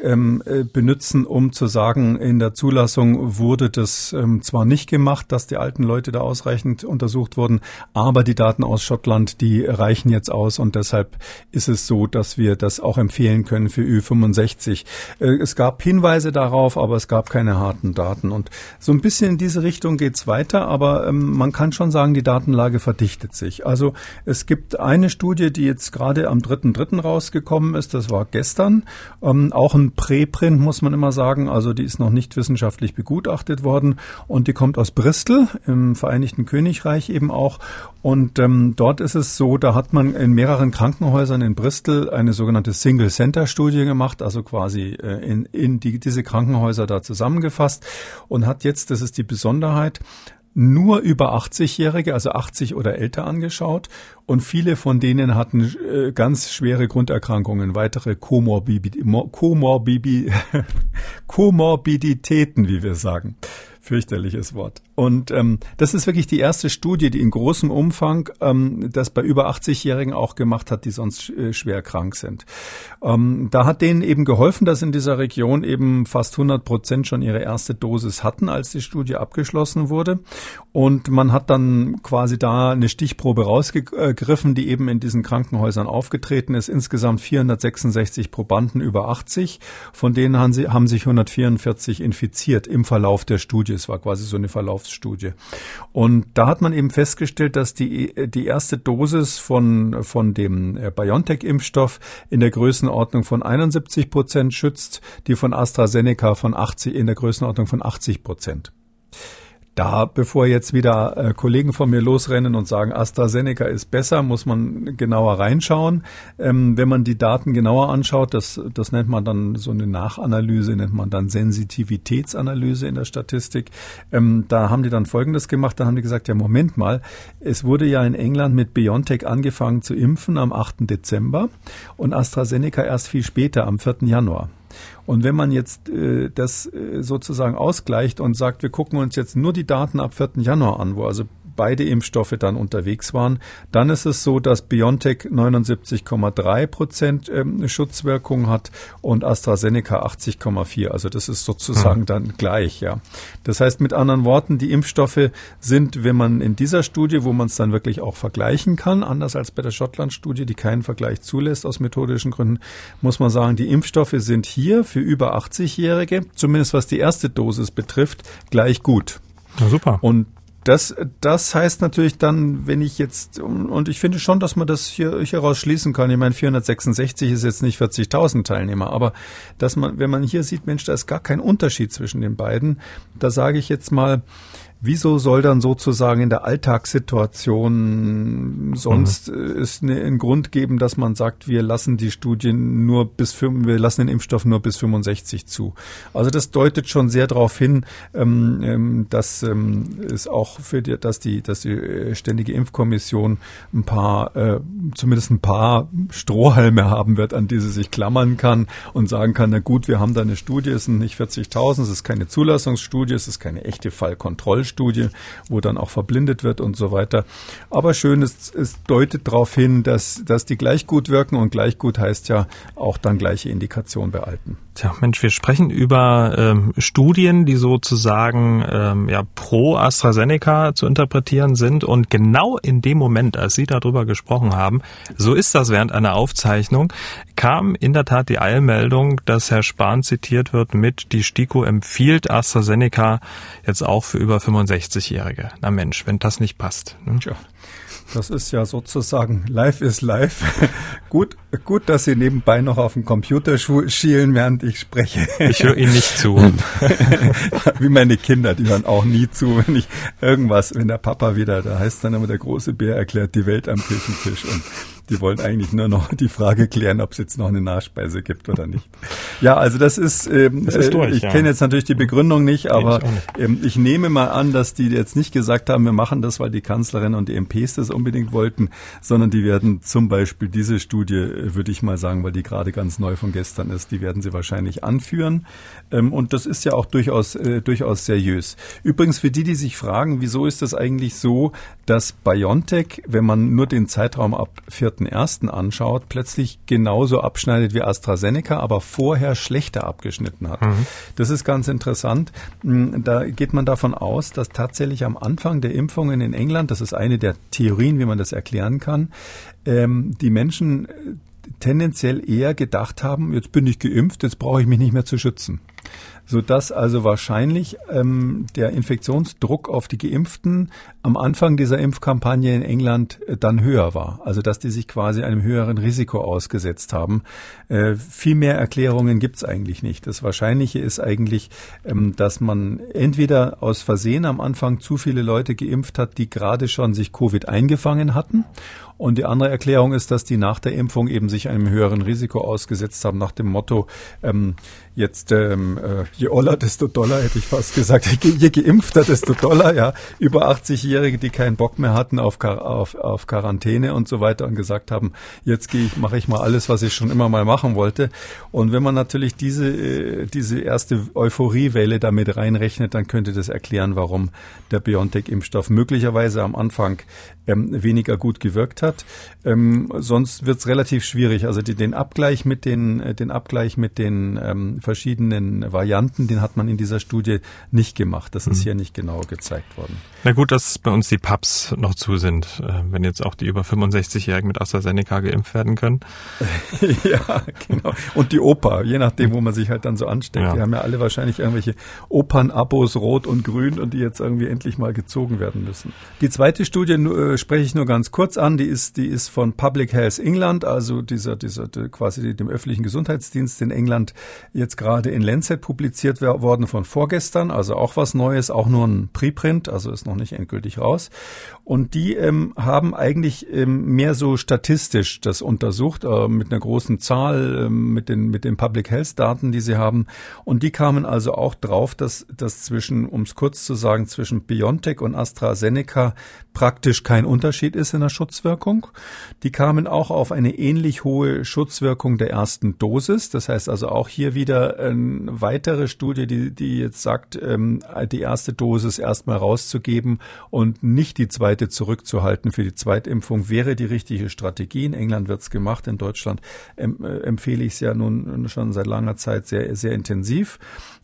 ähm, äh, benutzen, um zu sagen, in der Zulassung wurde das ähm, zwar nicht gemacht, dass die alten Leute da ausreichend untersucht wurden, aber die Daten aus Schottland, die reichen jetzt aus und deshalb ist es so, dass wir das auch empfehlen können für Ü65. Äh, es gab Hinweise darauf, aber es gab keine harten Daten und so ein bisschen in diese Richtung geht's weiter, aber ähm, man kann schon sagen, die Datenlage verdichtet sich. Also es gibt eine Studie, die jetzt gerade am 3.3. rausgekommen ist, das war gestern, ähm, auch ein Präprint, muss man immer sagen. Also die ist noch nicht wissenschaftlich begutachtet worden und die kommt aus Bristol im Vereinigten Königreich eben auch. Und ähm, dort ist es so, da hat man in mehreren Krankenhäusern in Bristol eine sogenannte Single-Center-Studie gemacht, also quasi äh, in, in die, diese Krankenhäuser da zusammengefasst und hat jetzt, das ist die Besonderheit, nur über 80-Jährige, also 80 oder älter angeschaut und viele von denen hatten äh, ganz schwere Grunderkrankungen, weitere Komorbid Komorbid *laughs* Komorbiditäten, wie wir sagen. Fürchterliches Wort. Und ähm, das ist wirklich die erste Studie, die in großem Umfang ähm, das bei über 80-Jährigen auch gemacht hat, die sonst äh, schwer krank sind. Ähm, da hat denen eben geholfen, dass in dieser Region eben fast 100 Prozent schon ihre erste Dosis hatten, als die Studie abgeschlossen wurde. Und man hat dann quasi da eine Stichprobe rausgegriffen, die eben in diesen Krankenhäusern aufgetreten ist. Insgesamt 466 Probanden über 80, von denen haben, sie, haben sich 144 infiziert im Verlauf der Studie. Es war quasi so eine Verlaufsstudie. Und da hat man eben festgestellt, dass die, die erste Dosis von, von dem äh, BioNTech-Impfstoff in der Größenordnung von 71 Prozent schützt, die von AstraZeneca von 80, in der Größenordnung von 80 Prozent da, bevor jetzt wieder äh, Kollegen von mir losrennen und sagen, AstraZeneca ist besser, muss man genauer reinschauen. Ähm, wenn man die Daten genauer anschaut, das, das nennt man dann so eine Nachanalyse, nennt man dann Sensitivitätsanalyse in der Statistik. Ähm, da haben die dann Folgendes gemacht, da haben die gesagt, ja Moment mal, es wurde ja in England mit BioNTech angefangen zu impfen am 8. Dezember und AstraZeneca erst viel später, am 4. Januar. Und wenn man jetzt äh, das äh, sozusagen ausgleicht und sagt, wir gucken uns jetzt nur die Daten ab 4. Januar an, wo also beide Impfstoffe dann unterwegs waren. Dann ist es so, dass BioNTech 79,3 Prozent ähm, Schutzwirkung hat und AstraZeneca 80,4. Also das ist sozusagen mhm. dann gleich, ja. Das heißt mit anderen Worten, die Impfstoffe sind, wenn man in dieser Studie, wo man es dann wirklich auch vergleichen kann, anders als bei der Schottland-Studie, die keinen Vergleich zulässt aus methodischen Gründen, muss man sagen, die Impfstoffe sind hier für über 80-Jährige, zumindest was die erste Dosis betrifft, gleich gut. Ja, super. Und das, das heißt natürlich dann, wenn ich jetzt, und ich finde schon, dass man das hier hieraus schließen kann. Ich meine, 466 ist jetzt nicht 40.000 Teilnehmer, aber dass man, wenn man hier sieht, Mensch, da ist gar kein Unterschied zwischen den beiden, da sage ich jetzt mal, Wieso soll dann sozusagen in der Alltagssituation sonst mhm. es ne, einen Grund geben, dass man sagt, wir lassen die Studien nur bis wir lassen den Impfstoff nur bis 65 zu? Also das deutet schon sehr darauf hin, ähm, ähm, dass ähm, es auch für die, dass die, dass die äh, ständige Impfkommission ein paar, äh, zumindest ein paar Strohhalme haben wird, an die sie sich klammern kann und sagen kann, na gut, wir haben da eine Studie, es sind nicht 40.000, es ist keine Zulassungsstudie, es ist keine echte Fallkontrollstudie. Studie, wo dann auch verblindet wird und so weiter. Aber schön, es, es deutet darauf hin, dass, dass die gleich gut wirken und gleich gut heißt ja auch dann gleiche Indikation bei Alten. Tja, Mensch, wir sprechen über ähm, Studien, die sozusagen ähm, ja pro AstraZeneca zu interpretieren sind. Und genau in dem Moment, als Sie darüber gesprochen haben, so ist das während einer Aufzeichnung, kam in der Tat die Eilmeldung, dass Herr Spahn zitiert wird mit, die STIKO empfiehlt AstraZeneca jetzt auch für über 65-Jährige. Na Mensch, wenn das nicht passt. Ne? Tja. Das ist ja sozusagen live ist live. *laughs* gut, gut, dass Sie nebenbei noch auf den Computer schielen, während ich spreche. Ich höre Ihnen nicht zu. *laughs* Wie meine Kinder, die hören auch nie zu, wenn ich irgendwas, wenn der Papa wieder, da heißt dann immer der große Bär erklärt die Welt am Küchentisch und die wollen eigentlich nur noch die Frage klären, ob es jetzt noch eine Nachspeise gibt oder nicht. Ja, also das ist, ähm, das ist durch, ich ja. kenne jetzt natürlich die Begründung nicht, aber ich, nicht. Ähm, ich nehme mal an, dass die jetzt nicht gesagt haben, wir machen das, weil die Kanzlerin und die MPs das unbedingt wollten, sondern die werden zum Beispiel diese Studie, äh, würde ich mal sagen, weil die gerade ganz neu von gestern ist, die werden sie wahrscheinlich anführen. Ähm, und das ist ja auch durchaus, äh, durchaus seriös. Übrigens für die, die sich fragen, wieso ist das eigentlich so, dass BioNTech, wenn man nur den Zeitraum ab 4 ersten anschaut, plötzlich genauso abschneidet wie AstraZeneca, aber vorher schlechter abgeschnitten hat. Mhm. Das ist ganz interessant. Hm, da geht man davon aus, dass tatsächlich am Anfang der Impfungen in England, das ist eine der Theorien, wie man das erklären kann, ähm, die Menschen tendenziell eher gedacht haben, jetzt bin ich geimpft, jetzt brauche ich mich nicht mehr zu schützen sodass also wahrscheinlich ähm, der Infektionsdruck auf die Geimpften am Anfang dieser Impfkampagne in England äh, dann höher war. Also dass die sich quasi einem höheren Risiko ausgesetzt haben. Äh, viel mehr Erklärungen gibt's eigentlich nicht. Das Wahrscheinliche ist eigentlich, ähm, dass man entweder aus Versehen am Anfang zu viele Leute geimpft hat, die gerade schon sich Covid eingefangen hatten und die andere Erklärung ist, dass die nach der Impfung eben sich einem höheren Risiko ausgesetzt haben, nach dem Motto, ähm, jetzt ähm, äh, je oller, desto doller, hätte ich fast gesagt. *laughs* Je geimpfter, desto doller, ja. Über 80-Jährige, die keinen Bock mehr hatten auf, auf, auf Quarantäne und so weiter und gesagt haben, jetzt gehe ich, mache ich mal alles, was ich schon immer mal machen wollte. Und wenn man natürlich diese, äh, diese erste Euphoriewelle damit reinrechnet, dann könnte das erklären, warum der BioNTech-Impfstoff möglicherweise am Anfang ähm, weniger gut gewirkt hat. Ähm, sonst wird es relativ schwierig. Also die, den Abgleich mit den, äh, den Abgleich mit den ähm, verschiedenen Varianten, den hat man in dieser Studie nicht gemacht. Das ist mhm. hier nicht genau gezeigt worden. Na gut, dass bei uns die Pubs noch zu sind, äh, wenn jetzt auch die über 65-Jährigen mit AstraZeneca geimpft werden können. *laughs* ja, genau. Und die Oper, je nachdem, wo man sich halt dann so ansteckt. Ja. Die haben ja alle wahrscheinlich irgendwelche Opern-Abos rot und grün und die jetzt irgendwie endlich mal gezogen werden müssen. Die zweite Studie äh, spreche ich nur ganz kurz an. Die ist, die ist von Public Health England, also dieser, dieser, quasi dem öffentlichen Gesundheitsdienst in England jetzt gerade in Lancet publiziert worden von vorgestern. Also auch was Neues, auch nur ein Preprint, also ist noch nicht endgültig raus. Und die ähm, haben eigentlich ähm, mehr so statistisch das untersucht, äh, mit einer großen Zahl, äh, mit den, mit den Public Health Daten, die sie haben. Und die kamen also auch drauf, dass, dass zwischen, um es kurz zu sagen, zwischen BioNTech und AstraZeneca praktisch kein Unterschied ist in der Schutzwirkung. Die kamen auch auf eine ähnlich hohe Schutzwirkung der ersten Dosis. Das heißt also auch hier wieder eine weitere Studie, die, die jetzt sagt, ähm, die erste Dosis erstmal rauszugeben und nicht die zweite zurückzuhalten für die Zweitimpfung wäre die richtige Strategie. In England wird's gemacht, in Deutschland äh, empfehle ich es ja nun schon seit langer Zeit sehr, sehr intensiv.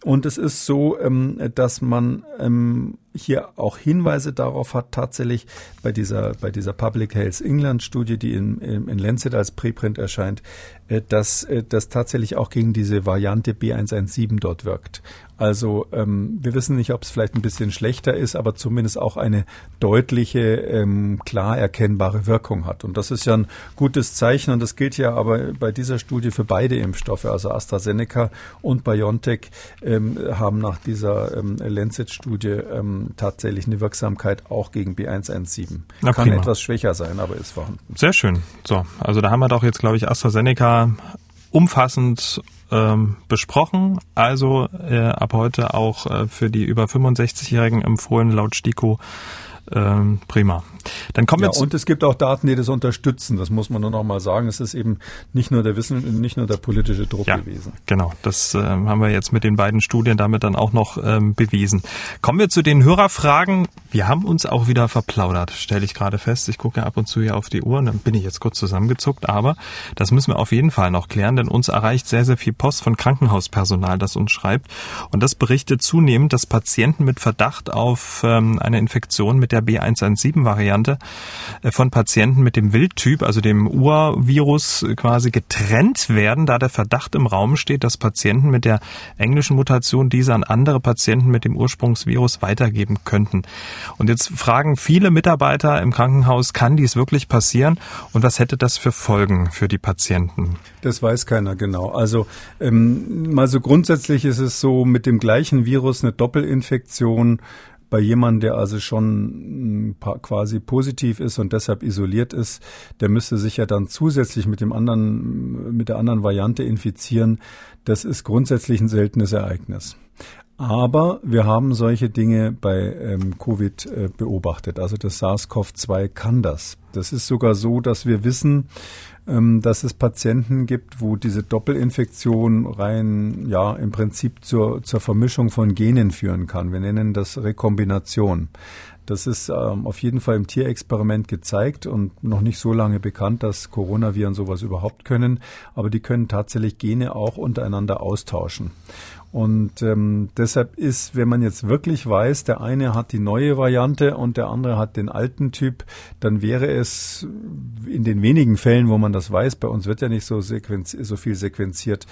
Und es ist so, ähm, dass man ähm, hier auch Hinweise darauf hat, tatsächlich bei dieser, bei dieser Public Health England Studie, die in, in Lancet als Preprint erscheint, äh, dass äh, das tatsächlich auch gegen diese Variante B117 dort wirkt. Also ähm, wir wissen nicht, ob es vielleicht ein bisschen schlechter ist, aber zumindest auch eine deutliche, ähm, klar erkennbare Wirkung hat. Und das ist ja ein gutes Zeichen und das gilt ja aber bei dieser Studie für beide Impfstoffe, also AstraZeneca und BioNTech ähm, haben nach dieser ähm, Lancet-Studie ähm, tatsächlich eine Wirksamkeit auch gegen B117. Na, Kann prima. etwas schwächer sein, aber ist vorhanden. Sehr schön. So, also da haben wir doch jetzt, glaube ich, AstraZeneca umfassend ähm, besprochen. Also äh, ab heute auch äh, für die über 65-Jährigen empfohlen laut STIKO Ähm, prima. Dann kommen ja, wir und es gibt auch Daten, die das unterstützen. Das muss man nur noch mal sagen. Es ist eben nicht nur der Wissen, nicht nur der politische Druck ja, gewesen. Genau, das äh, haben wir jetzt mit den beiden Studien damit dann auch noch ähm, bewiesen. Kommen wir zu den Hörerfragen. Wir haben uns auch wieder verplaudert, stelle ich gerade fest. Ich gucke ab und zu hier auf die Uhr und dann bin ich jetzt kurz zusammengezuckt. Aber das müssen wir auf jeden Fall noch klären, denn uns erreicht sehr, sehr viel Post von Krankenhauspersonal, das uns schreibt. Und das berichtet zunehmend, dass Patienten mit Verdacht auf ähm, eine Infektion mit der B117-Variante äh, von Patienten mit dem Wildtyp, also dem Urvirus, quasi getrennt werden, da der Verdacht im Raum steht, dass Patienten mit der englischen Mutation diese an andere Patienten mit dem Ursprungsvirus weitergeben könnten. Und jetzt fragen viele Mitarbeiter im Krankenhaus, kann dies wirklich passieren und was hätte das für Folgen für die Patienten? Das weiß keiner genau. Also ähm, mal so grundsätzlich ist es so, mit dem gleichen Virus eine Doppelinfektion bei jemandem, der also schon quasi positiv ist und deshalb isoliert ist, der müsste sich ja dann zusätzlich mit dem anderen, mit der anderen Variante infizieren. Das ist grundsätzlich ein seltenes Ereignis. Aber wir haben solche Dinge bei ähm, Covid äh, beobachtet. Also das SARS-CoV-2 kann das. Das ist sogar so, dass wir wissen, dass es Patienten gibt, wo diese Doppelinfektion rein, ja, im Prinzip zur, zur Vermischung von Genen führen kann. Wir nennen das Rekombination. Das ist ähm, auf jeden Fall im Tierexperiment gezeigt und noch nicht so lange bekannt, dass Coronaviren sowas überhaupt können. Aber die können tatsächlich Gene auch untereinander austauschen. Und ähm, deshalb ist, wenn man jetzt wirklich weiß, der eine hat die neue Variante und der andere hat den alten Typ, dann wäre es in den wenigen Fällen, wo man das weiß, bei uns wird ja nicht so, sequenz so viel sequenziert,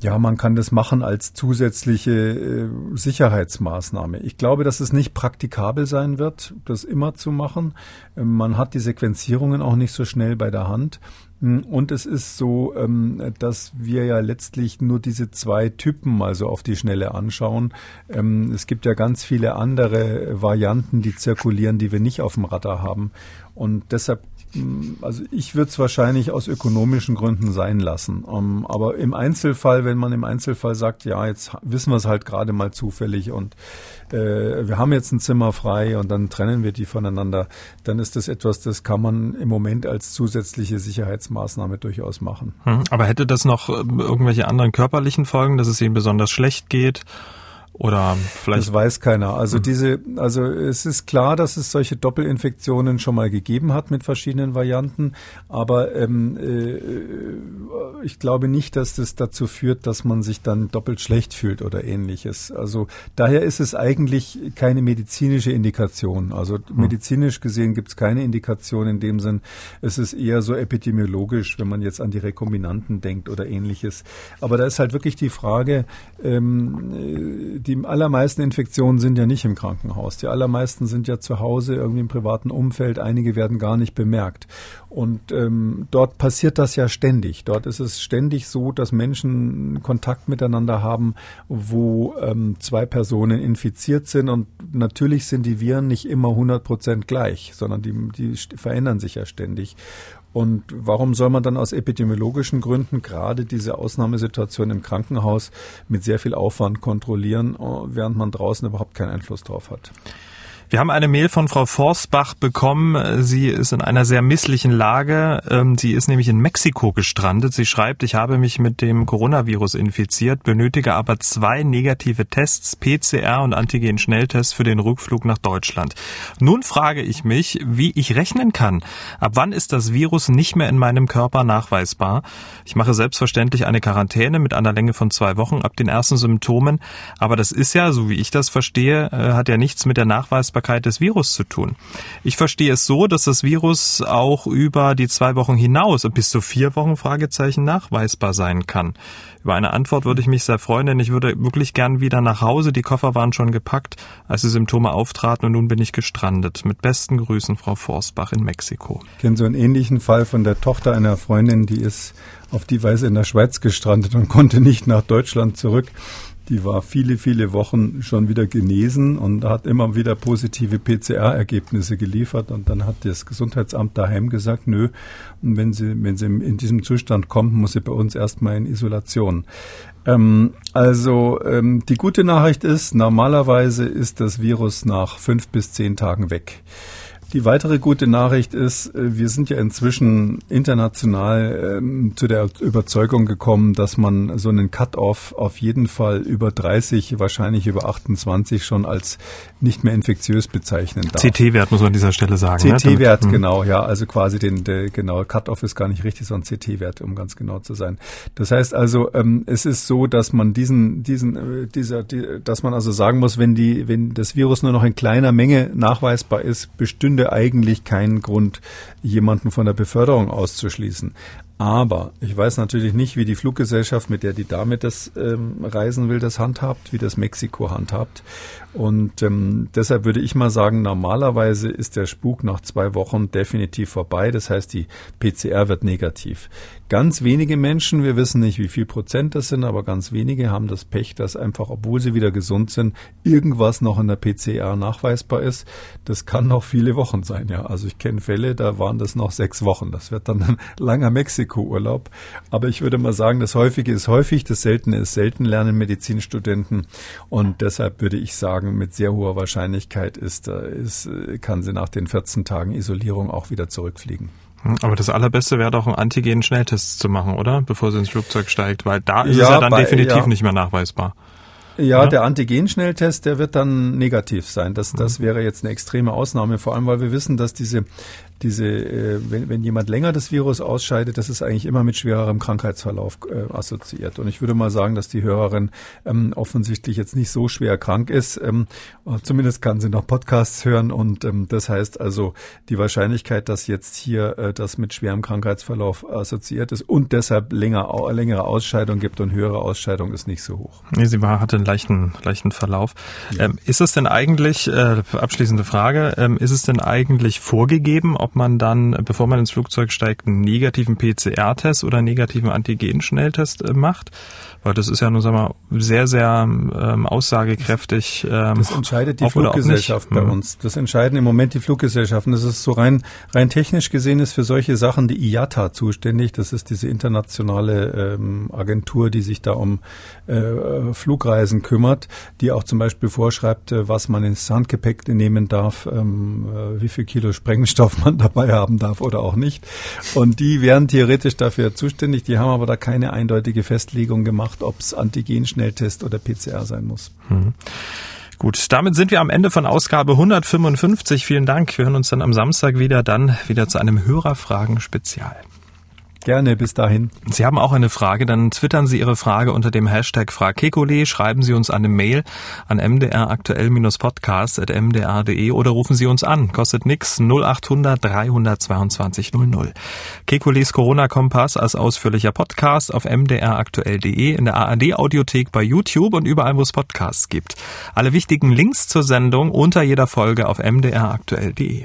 ja, man kann das machen als zusätzliche äh, Sicherheitsmaßnahme. Ich glaube, dass es nicht praktikabel sein wird, das immer zu machen. Ähm, man hat die Sequenzierungen auch nicht so schnell bei der Hand. Hm, und es ist so, ähm, dass wir ja letztlich nur diese zwei Typen also auf die Schnelle anschauen. Ähm, es gibt ja ganz viele andere Varianten, die zirkulieren, die wir nicht auf dem Radar haben. Und deshalb also ich würde es wahrscheinlich aus ökonomischen Gründen sein lassen. Um, ähm, aber im Einzelfall, wenn man im Einzelfall sagt, ja, jetzt wissen wir es halt gerade mal zufällig und äh, wir haben jetzt ein Zimmer frei und dann trennen wir die voneinander, dann ist das etwas, das kann man im Moment als zusätzliche Sicherheitsmaßnahme durchaus machen. Hm, aber hätte das noch äh, irgendwelche anderen körperlichen Folgen, dass es ihnen besonders schlecht geht? Oder vielleicht. Das weiß keiner. Also mhm. diese, also es ist klar, dass es solche Doppelinfektionen schon mal gegeben hat mit verschiedenen Varianten, aber ähm, äh, ich glaube nicht, dass das dazu führt, dass man sich dann doppelt schlecht fühlt oder ähnliches. Also daher ist es eigentlich keine medizinische Indikation. Also mhm. medizinisch gesehen gibt es keine Indikation in dem Sinn. Es ist eher so epidemiologisch, wenn man jetzt an die Rekombinanten denkt oder ähnliches. Aber da ist halt wirklich die Frage, ähm, die allermeisten Infektionen sind ja nicht im Krankenhaus. Die allermeisten sind ja zu Hause, irgendwie im privaten Umfeld. Einige werden gar nicht bemerkt. Und ähm, dort passiert das ja ständig. Dort ist es ständig so, dass Menschen Kontakt miteinander haben, wo ähm, zwei Personen infiziert sind. Und natürlich sind die Viren nicht immer 100 Prozent gleich, sondern die, die verändern sich ja ständig. Und warum soll man dann aus epidemiologischen Gründen gerade diese Ausnahmesituation im Krankenhaus mit sehr viel Aufwand kontrollieren, während man draußen überhaupt keinen Einfluss drauf hat? Wir haben eine Mail von Frau Forsbach bekommen. Sie ist in einer sehr misslichen Lage. Ähm, sie ist nämlich in Mexiko gestrandet. Sie schreibt, ich habe mich mit dem Coronavirus infiziert, benötige aber zwei negative Tests, PCR und Antigen-Schnelltests für den Rückflug nach Deutschland. Nun frage ich mich, wie ich rechnen kann. Ab wann ist das Virus nicht mehr in meinem Körper nachweisbar? Ich mache selbstverständlich eine Quarantäne mit einer Länge von zwei Wochen ab den ersten Symptomen. Aber das ist ja, so wie ich das verstehe, äh, hat ja nichts mit der Nachweisbarkeit Belastbarkeit des Virus zu tun. Ich verstehe es so, dass das Virus auch über die zwei Wochen hinaus bis zu vier Wochen Fragezeichen nachweisbar sein kann. Über eine Antwort würde ich mich sehr freuen, denn ich würde wirklich gern wieder nach Hause. Die Koffer waren schon gepackt, als die Symptome auftraten und nun bin ich gestrandet. Mit besten Grüßen, Frau Forsbach in Mexiko. Ich kenne so einen ähnlichen Fall von der Tochter einer Freundin, die ist auf die Weise in der Schweiz gestrandet und konnte nicht nach Deutschland zurück. Die war viele, viele Wochen schon wieder genesen und hat immer wieder positive PCR-Ergebnisse geliefert. Und dann hat das Gesundheitsamt daheim gesagt, nö, wenn sie, wenn sie in diesem Zustand kommt, muss sie bei uns erstmal in Isolation. Ähm, also ähm, die gute Nachricht ist, normalerweise ist das Virus nach fünf bis zehn Tagen weg. Die weitere gute Nachricht ist, äh, wir sind ja inzwischen international ähm, zu der Überzeugung gekommen, dass man so einen Cut-off auf jeden Fall über 30, wahrscheinlich über 28 schon als nicht mehr infektiös bezeichnen darf. CT-Wert muss man an dieser Stelle sagen. CT-Wert, ne? genau, ja, also quasi den, der, genau, Cut-off ist gar nicht richtig, sondern CT-Wert, um ganz genau zu sein. Das heißt also, ähm, es ist so, dass man diesen, diesen, äh, dieser, die, dass man also sagen muss, wenn die, wenn das Virus nur noch in kleiner Menge nachweisbar ist, bestünde eigentlich keinen Grund, jemanden von der Beförderung auszuschließen. Aber ich weiß natürlich nicht, wie die Fluggesellschaft, mit der die Dame das ähm, reisen will, das handhabt, wie das Mexiko handhabt. Und ähm, deshalb würde ich mal sagen, normalerweise ist der Spuk nach zwei Wochen definitiv vorbei. Das heißt, die PCR wird negativ. Ganz wenige Menschen, wir wissen nicht, wie viel Prozent das sind, aber ganz wenige haben das Pech, dass einfach, obwohl sie wieder gesund sind, irgendwas noch in der PCR nachweisbar ist. Das kann noch viele Wochen sein, ja. Also ich kenne Fälle, da waren das noch sechs Wochen. Das wird dann *laughs* ein langer Mexiko-Urlaub. Aber ich würde mal sagen, das Häufige ist häufig, das Seltene ist selten, lernen Medizinstudenten. Und deshalb würde ich sagen, sagen, mit sehr hoher Wahrscheinlichkeit ist, ist, kann sie nach den 14 Tagen Isolierung auch wieder zurückfliegen. Hm, aber das Allerbeste wäre doch, einen Antigen-Schnelltest zu machen, oder? Bevor sie ins Flugzeug steigt, weil da ist ja, es ja dann bei, definitiv ja. nicht mehr nachweisbar. Ja, ja, der Antigen-Schnelltest, der wird dann negativ sein. Das, das mhm. wäre jetzt eine extreme Ausnahme, vor allem weil wir wissen, dass diese diese, äh, wenn, wenn jemand länger das Virus ausscheidet, das ist eigentlich immer mit schwererem Krankheitsverlauf äh, assoziiert. Und ich würde mal sagen, dass die Hörerin ähm, offensichtlich jetzt nicht so schwer krank ist. Ähm, zumindest kann sie noch Podcasts hören und ähm, das heißt also die Wahrscheinlichkeit, dass jetzt hier äh, das mit schwerem Krankheitsverlauf assoziiert ist und deshalb länger, längere Ausscheidung gibt und höhere Ausscheidung ist nicht so hoch. Nee, sie war, hatte einen leichten, leichten Verlauf. Ja. Ähm, ist es denn eigentlich, äh, abschließende Frage, ähm, ist es denn eigentlich vorgegeben, ob man dann, bevor man ins Flugzeug steigt, einen negativen PCR-Test oder einen negativen Antigen-Schnelltest äh, macht. Weil das ist ja nur, sagen wir, sehr, sehr ähm, aussagekräftig. Ähm, das entscheidet die Fluggesellschaft bei mhm. uns. Das entscheiden im Moment die Fluggesellschaften. Das ist so rein, rein technisch gesehen ist für solche Sachen die IATA zuständig. Das ist diese internationale ähm, Agentur, die sich da um äh, Flugreisen kümmert, die auch zum Beispiel vorschreibt, äh, was man ins Handgepäck nehmen darf, ähm, äh, wie viel Kilo Sprengstoff man dabei haben darf oder auch nicht. Und die wären theoretisch dafür zuständig. Die haben aber da keine eindeutige Festlegung gemacht macht, ob es Antigen-Schnelltest oder PCR sein muss. Mhm. Gut, damit sind wir am Ende von Ausgabe 155. Vielen Dank. Wir hören uns dann am Samstag wieder, dann wieder zu einem Hörerfragen-Spezial. Gerne, bis dahin. Sie haben auch eine Frage, dann twittern Sie Ihre Frage unter dem Hashtag FragKekole, schreiben Sie uns eine Mail an mdraktuell-podcast.mdr.de oder rufen Sie uns an. Kostet nix 0800 322 00. Kekules Corona-Kompass als ausführlicher Podcast auf mdraktuell.de, in der ARD-Audiothek bei YouTube und überall, wo es Podcasts gibt. Alle wichtigen Links zur Sendung unter jeder Folge auf mdraktuell.de.